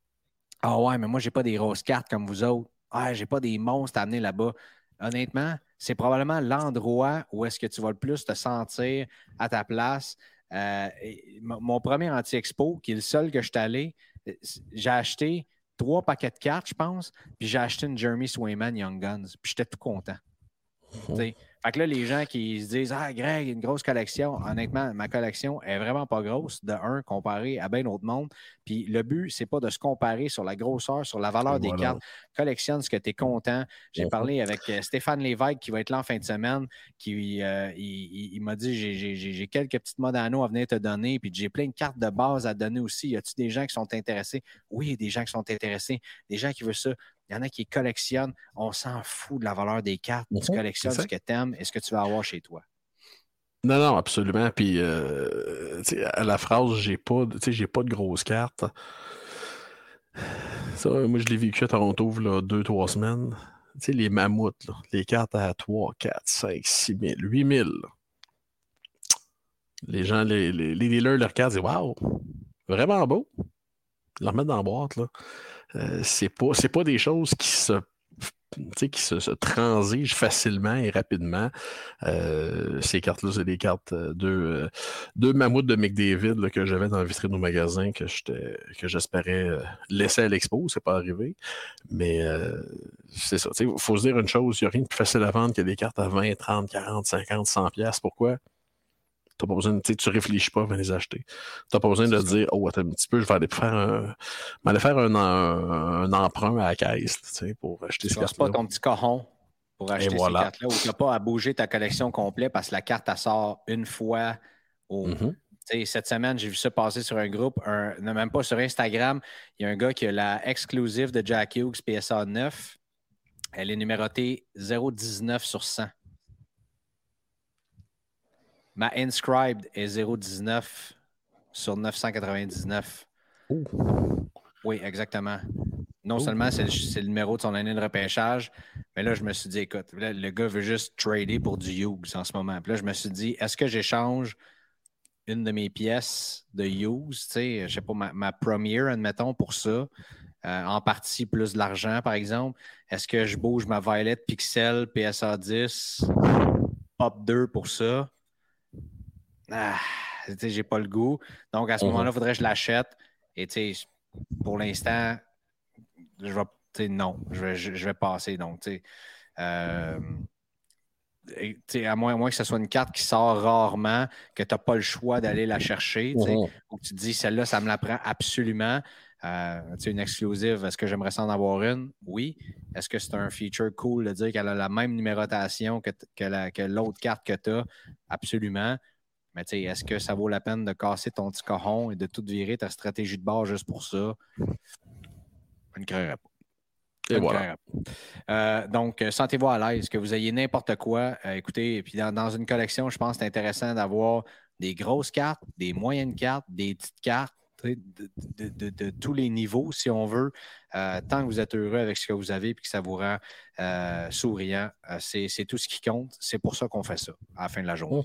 ah ouais, mais moi, j'ai pas des grosses cartes comme vous autres. Ah, j'ai pas des monstres à amener là-bas. Honnêtement, c'est probablement l'endroit où est-ce que tu vas le plus te sentir à ta place. Euh, mon premier anti-expo, qui est le seul que je suis allé, euh, j'ai acheté trois paquets de cartes, je pense, puis j'ai acheté une Jeremy Swayman Young Guns, puis j'étais tout content. Sais. Fait que là, les gens qui se disent Ah, Greg, une grosse collection. Honnêtement, ma collection est vraiment pas grosse, de un, comparé à bien d'autres mondes. Puis le but, c'est pas de se comparer sur la grosseur, sur la valeur des cartes. Collectionne ce que tu es content. J'ai Mhm. parlé avec euh, Stéphane Lévesque qui va être là en fin de semaine, qui euh, il, il- il m'a dit j'ai- quelques petites Modano à venir te donner, puis j'ai plein de cartes de base à te donner aussi. Y a-tu des gens qui sont intéressés? Oui, il y a des gens qui sont intéressés, des gens qui veulent ça. Il y en a qui collectionnent. On s'en fout de la valeur des cartes. Tu Mhm, collectionnes ce que tu aimes et ce que tu vas avoir chez toi. Non, non, absolument. Puis, euh, tu sais, à la phrase, j'ai pas, j'ai pas de grosses cartes. Ça, moi, je l'ai vécu à Toronto, là, deux, trois semaines. Tu sais, les mammouths, là, les cartes à 3, 4, 5, 6 000, 8 000. là. Les gens, les, les, les dealers les regardent et disent Waouh, vraiment beau. Ils le remettent dans la boîte. Là. Euh, c'est pas, pas des choses qui se qui se, transigent facilement et rapidement. Euh, ces cartes-là, c'est des cartes euh, deux, euh, mammouths de McDavid là, que j'avais dans la vitrine au magasin que j'espérais euh, laisser à l'expo. C'est pas arrivé. Mais euh, c'est ça. Il faut se dire une chose, il n'y a rien de plus facile à vendre que des cartes à 20, 30, 40, 50, 100 pièces. Pourquoi? T'as pas besoin, de- tu réfléchis pas avant de les acheter. Tu n'as pas besoin de dire, oh, attends un petit peu, je vais aller faire un, m'aller faire un, un, un emprunt à la caisse tu sais, pour acheter Tu ces ne pas cartes-là. ton petit coron pour acheter voilà. ces cartes-là ou tu n'as pas à bouger ta collection complète parce que la carte, elle sort une fois au, sais, cette semaine, j'ai vu ça passer sur un groupe, un, même pas sur Instagram. Il y a un gars qui a la exclusive de Jack Hughes PSA 9. Elle est numérotée 0,19 sur 100. Ma inscribed est 0,19 sur 999. Oh. Oui, exactement. Non seulement c'est le, numéro de son année de repêchage, mais là, je me suis dit, écoute, là, le gars veut juste trader pour du Hughes en ce moment. Puis là, je me suis dit, est-ce que j'échange une de mes pièces de Hughes, tu sais, je sais pas, ma, ma première, admettons, pour ça, euh, en partie plus de l'argent, par exemple. Est-ce que je bouge ma Violet Pixel PSA 10 Pop 2 pour ça? Ah, j'ai pas le goût. Donc, à ce Mhm. moment-là, il faudrait que je l'achète. Et pour l'instant, je vais, non, je vais, je, je vais passer. Donc, tu sais, euh, à moins, à moins que ce soit une carte qui sort rarement, que tu n'as pas le choix d'aller la chercher, tu te dis celle-là, ça me la prend absolument. Euh, une exclusive, est-ce que j'aimerais s'en avoir une? Oui. Est-ce que c'est un feature cool de dire qu'elle a la même numérotation que, que l'autre carte que tu as? Absolument. Mais est-ce que ça vaut la peine de casser ton petit coron et de tout virer ta stratégie de bord juste pour ça? Je ne créerais pas. Et voilà. Euh, donc, euh, sentez-vous à l'aise, que vous ayez n'importe quoi. Euh, écoutez, puis dans, une collection, je pense que c'est intéressant d'avoir des grosses cartes, des moyennes cartes, des petites cartes, de, tous les niveaux, si on veut, tant que vous êtes heureux avec ce que vous avez et que ça vous rend souriant. c'est tout ce qui compte. C'est pour ça qu'on fait ça à la fin de la journée.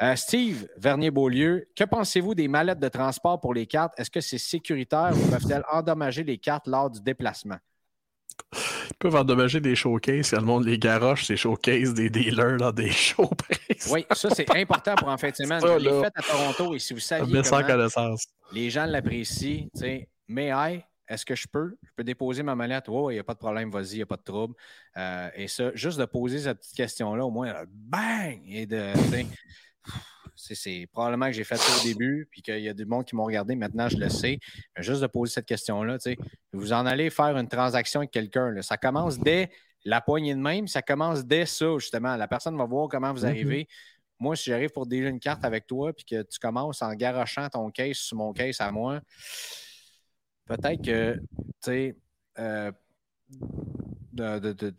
Mhm. Steve Vernier-Beaulieu, que pensez-vous des mallettes de transport pour les cartes? Est-ce que c'est sécuritaire ou peuvent-elles endommager les cartes lors du déplacement? Ils peuvent endommager des showcases quand le monde les garoche, ces showcases des dealers dans des (laughs) shows. oui, ça c'est important pour en fin de semaine. Ça, les fêtes à Toronto et si vous saviez comment les gens l'apprécient, tu sais, I, est-ce que je peux? Je peux déposer ma mallette? Oh, il n'y a pas de problème, vas-y, il n'y a pas de trouble. Euh, et ça, juste de poser cette petite question-là, au moins, bang! Et de, c'est probablement que j'ai fait ça au début, puis qu'il y a du monde qui m'ont regardé. Maintenant, je le sais. juste de poser cette question-là, vous en allez faire une transaction avec quelqu'un. Ça commence dès la poignée de même, ça commence dès ça, justement. La personne va voir comment vous mm-hmm. arrivez. Moi, si j'arrive pour déjà une carte avec toi, puis que tu commences en garochant ton case sur mon case à moi, peut-être que, tu sais, euh,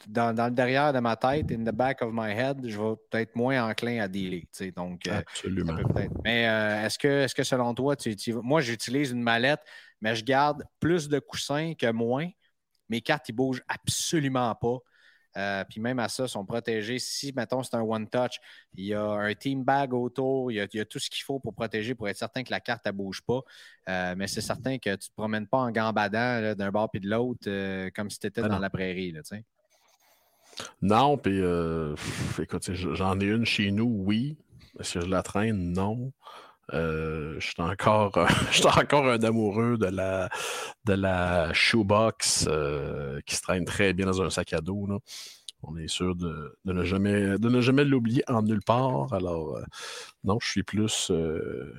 dans, le derrière de ma tête, in the back of my head, je vais peut-être moins enclin à dealer. Donc, euh, Absolument. mais euh, est-ce, que, est que selon toi, tu, moi, j'utilise une mallette, mais je garde plus de coussins que moins. Mes cartes, ils bougent absolument pas. Euh, puis même à ça, sont protégés. Si, mettons, c'est un one-touch, il y a un team bag autour, il y a, tout ce qu'il faut pour protéger, pour être certain que la carte ne bouge pas. Euh, mais c'est certain que tu ne te promènes pas en gambadant d'un bord puis de l'autre euh, comme si tu étais ah dans la prairie. Là, non, puis écoute, j'en ai une chez nous, oui. Est-ce que je la traîne? Non. Je suis encore, (laughs) encore un amoureux de la, de la shoebox qui se traîne très bien dans un sac à dos. On est sûr de, ne jamais, de ne jamais l'oublier en nulle part. Alors, euh, non, je suis plus. Euh,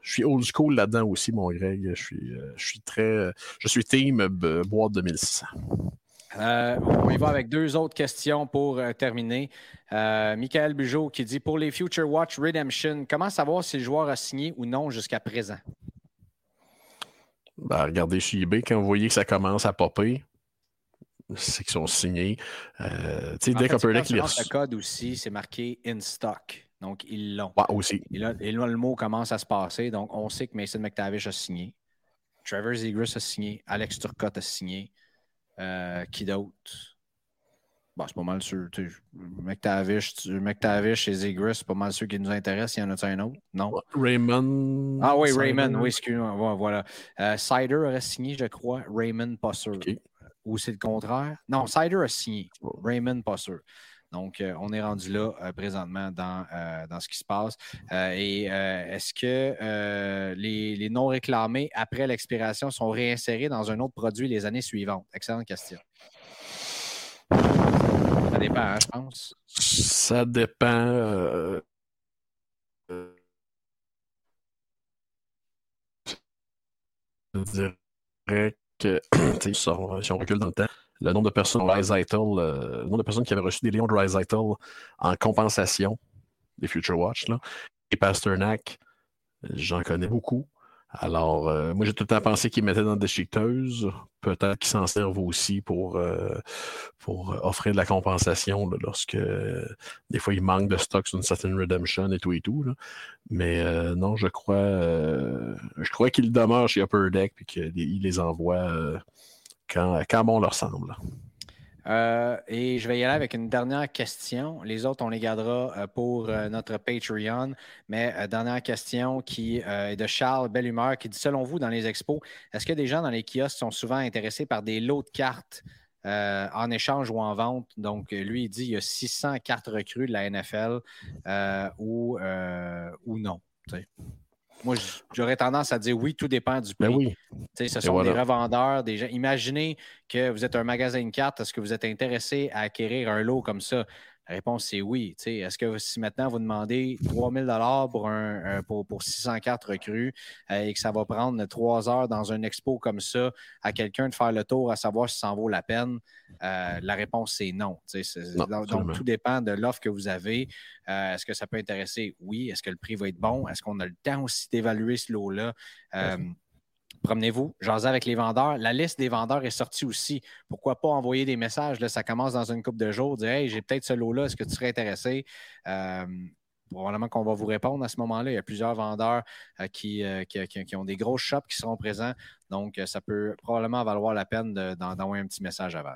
je suis old school là-dedans aussi, mon Greg. Je suis, euh, je suis très. Je suis team boîte 2600. On y va avec deux autres questions pour terminer. Michael Bugeaud qui dit Pour les Future Watch Redemption, comment savoir si le joueur a signé ou non jusqu'à présent? Ben, regardez chez eBay, quand vous voyez que ça commence à popper, c'est qu'ils sont signés. Euh, dès qu'on peut Le code aussi, c'est marqué in stock. Donc, ils l'ont. aussi. Et là, le mot commence à se passer. Donc, on sait que Mason McTavish a signé. Trevor Zegras a signé. Alex Turcotte a signé. Euh, qui d'autre? Bon, c'est pas mal sûr. McTavish, McTavish et Zegras, c'est pas mal sûr qui nous intéressent. Il y en a un autre? Non? Raymond. Ah oui, Raymond. Oui, excuse-moi. Voilà. Euh, Cider aurait signé, je crois. Raymond, pas sûr. Ou c'est le contraire? Non, Cider a signé. Raymond, pas sûr. Donc, euh, on est rendu là euh, présentement dans, dans, ce qui se passe. et est-ce que les, non réclamés après l'expiration sont réinsérés dans un autre produit les années suivantes? Excellente question. Ça dépend, hein, je pense. Ça dépend. Euh, je dirais que (clears throat) si on recule dans le temps, le nombre de personnes euh, le nombre de personnes qui avaient reçu des lions de Ryzital en compensation des Future Watch, là, et Pasternak, j'en connais beaucoup. Alors, euh, moi, j'ai tout le temps pensé qu'ils mettaient dans des déchiqueteuse. Peut-être qu'ils s'en servent aussi pour, euh, pour offrir de la compensation lorsque des fois il manque de stock sur une certaine redemption et tout et tout. Mais non, je crois je crois qu'ils demeurent chez Upper Deck et qu'ils les envoient quand, quand bon leur semble. Euh, et je vais y aller avec une dernière question. Les autres, on les gardera euh, pour euh, notre Patreon. Mais dernière question qui est de Charles Bellumeur qui dit Selon vous, dans les expos, est-ce que des gens dans les kiosques sont souvent intéressés par des lots de cartes en échange ou en vente? Donc, lui, il dit il y a 600 cartes recrues de la NFL ou, ou non. Moi, j'aurais tendance à dire oui, tout dépend du ben prix. Ce sont des revendeurs, des gens. Imaginez que vous êtes un magasin de cartes, est-ce que vous êtes intéressé à acquérir un lot comme ça? La réponse, c'est oui. Est-ce que si maintenant vous demandez 3000 dollars pour, un, pour, pour 604 recrues euh, et que ça va prendre trois heures dans un expo comme ça à quelqu'un de faire le tour à savoir si ça en vaut la peine, euh, la réponse, c'est non. donc, tout dépend de l'offre que vous avez. Euh, est-ce que ça peut intéresser? Oui. Est-ce que le prix va être bon? Est-ce qu'on a le temps aussi d'évaluer ce lot-là? Promenez-vous, jasez avec les vendeurs. La liste des vendeurs est sortie aussi. Pourquoi pas envoyer des messages? Ça commence dans une couple de jours. Dire Hey, j'ai peut-être ce lot-là, est-ce que tu serais intéressé? Euh, probablement qu'on va vous répondre à ce moment-là. Il y a plusieurs vendeurs euh, euh, qui, qui, ont des grosses shops qui seront présents. Donc, ça peut probablement valoir la peine d'envoyer un petit message avant.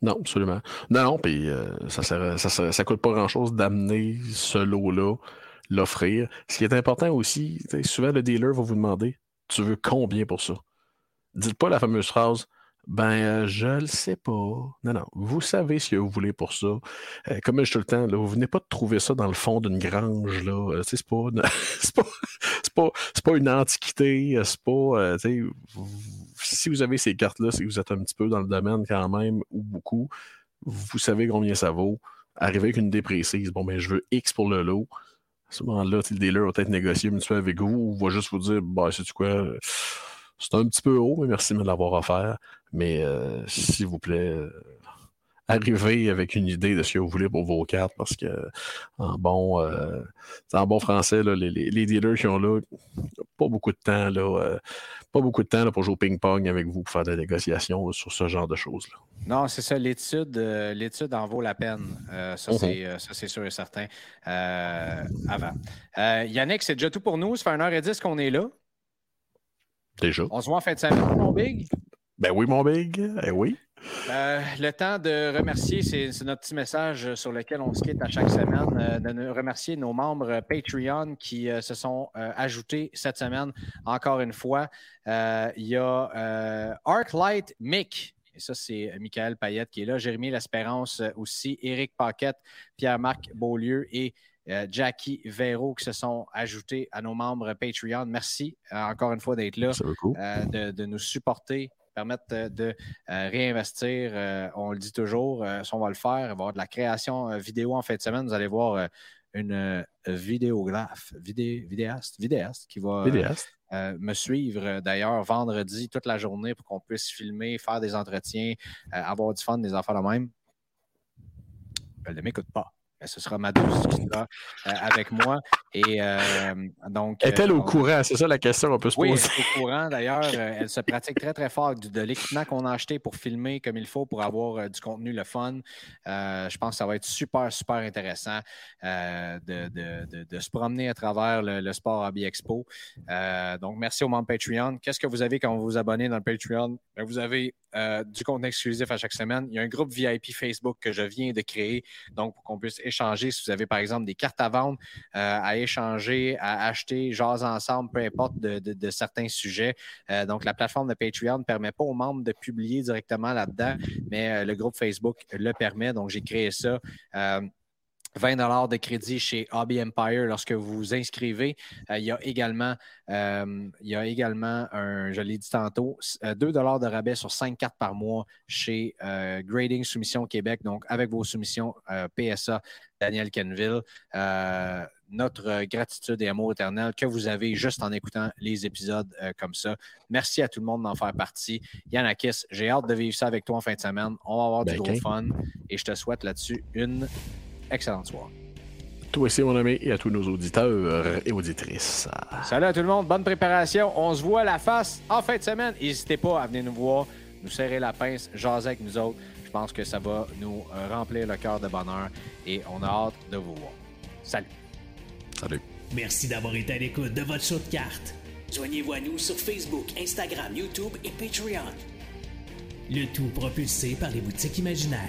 Non, absolument. Non, non, puis ça ne coûte pas grand-chose d'amener ce lot-là, l'offrir. Ce qui est important aussi, souvent le dealer va vous demander tu veux combien pour ça? Dites pas la fameuse phrase ben, euh, je le sais pas. Non, non. Vous savez ce que vous voulez pour ça. Euh, comme je dis le temps, là, vous venez pas de trouver ça dans le fond d'une grange. Là. Euh, c'est pas, (laughs) pas, pas, pas, une antiquité. C'est pas. si vous avez ces cartes-là, que vous êtes un petit peu dans le domaine quand même, ou beaucoup. Vous savez combien ça vaut. Arrivez avec une idée précise. Bon, ben, je veux X pour le lot. Ce moment-là, le dealer va peut-être négocier un petit peu avec vous ou va juste vous dire bah, c'est quoi, c'est un petit peu haut, mais merci de l'avoir offert. Mais euh, s'il vous plaît, euh, arrivez avec une idée de ce que vous voulez pour vos cartes parce que en bon, euh, en bon français, les, dealers qui ont là, pas beaucoup de temps, là, pas beaucoup de temps pour jouer au ping-pong avec vous pour faire des négociations sur ce genre de choses-là. Non, c'est ça. L'étude, l'étude en vaut la peine. ça, mhm. c'est, ça, c'est sûr et certain. avant. Yannick, c'est déjà tout pour nous. Ça fait 1h10 qu'on est là. Déjà. On se voit en fin de semaine, mon Big? Ben oui, mon Big. Eh oui. Euh, le temps de remercier, c'est notre petit message sur lequel on se quitte à chaque semaine, euh, de remercier nos membres Patreon qui euh, se sont ajoutés cette semaine. Encore une fois, il y a Arclight Mick. Et ça, c'est Michael Payette qui est là. Jérémy L'Espérance aussi. Éric Paquette, Pierre-Marc Beaulieu et Jackie Véro qui se sont ajoutés à nos membres Patreon. Merci encore une fois d'être là, de, de, nous supporter permettre de euh, réinvestir. Euh, on le dit toujours, euh, si on va le faire, il va y avoir de la création vidéo en fin de semaine. Vous allez voir une vidéographe, vidéaste, vidéaste qui va me suivre d'ailleurs vendredi toute la journée pour qu'on puisse filmer, faire des entretiens, avoir du fun, des affaires de même. Elle ne m'écoute pas. Ben, ce sera ma qui sera euh, avec moi. Et euh, donc. Est-elle au euh, courant? C'est ça la question qu'on peut se poser. Oui, elle est au courant. D'ailleurs, (laughs) elle se pratique très, très fort de, l'équipement qu'on a acheté pour filmer comme il faut pour avoir du contenu, le fun. je pense que ça va être super, super intéressant de, se promener à travers le, Sport Hobby Expo. donc, merci aux membres Patreon. Qu'est-ce que vous avez quand vous vous abonnez dans le Patreon? Ben, vous avez du contenu exclusif à chaque semaine. Il y a un groupe VIP Facebook que je viens de créer, donc pour qu'on puisse échanger. Si vous avez, par exemple, des cartes à vendre, euh, à échanger, à acheter, jaser ensemble, peu importe de, certains sujets. Euh, donc, la plateforme de Patreon ne permet pas aux membres de publier directement là-dedans, mais euh, le groupe Facebook le permet. Donc, j'ai créé ça. 20 de crédit chez Hobby Empire lorsque vous vous inscrivez. il, y a également, il y a également un, je l'ai dit tantôt, 2 de rabais sur 5 cartes par mois chez Grading Soumission Québec. Donc, avec vos soumissions PSA, Daniel Kenville. notre gratitude et amour éternel que vous avez juste en écoutant les épisodes comme ça. Merci à tout le monde d'en faire partie. Kiss, j'ai hâte de vivre ça avec toi en fin de semaine. On va avoir du ben, gros fun et je te souhaite là-dessus une excellente soirée. Toi aussi, mon ami, et à tous nos auditeurs et auditrices. Salut à tout le monde, bonne préparation. On se voit à la face en fin de semaine. N'hésitez pas à venir nous voir, nous serrer la pince, jaser avec nous autres. Je pense que ça va nous remplir le cœur de bonheur et on a hâte de vous voir. Salut. Salut. Merci d'avoir été à l'écoute de votre show de cartes. Joignez-vous à nous sur Facebook, Instagram, YouTube et Patreon. Le tout propulsé par les boutiques imaginaires.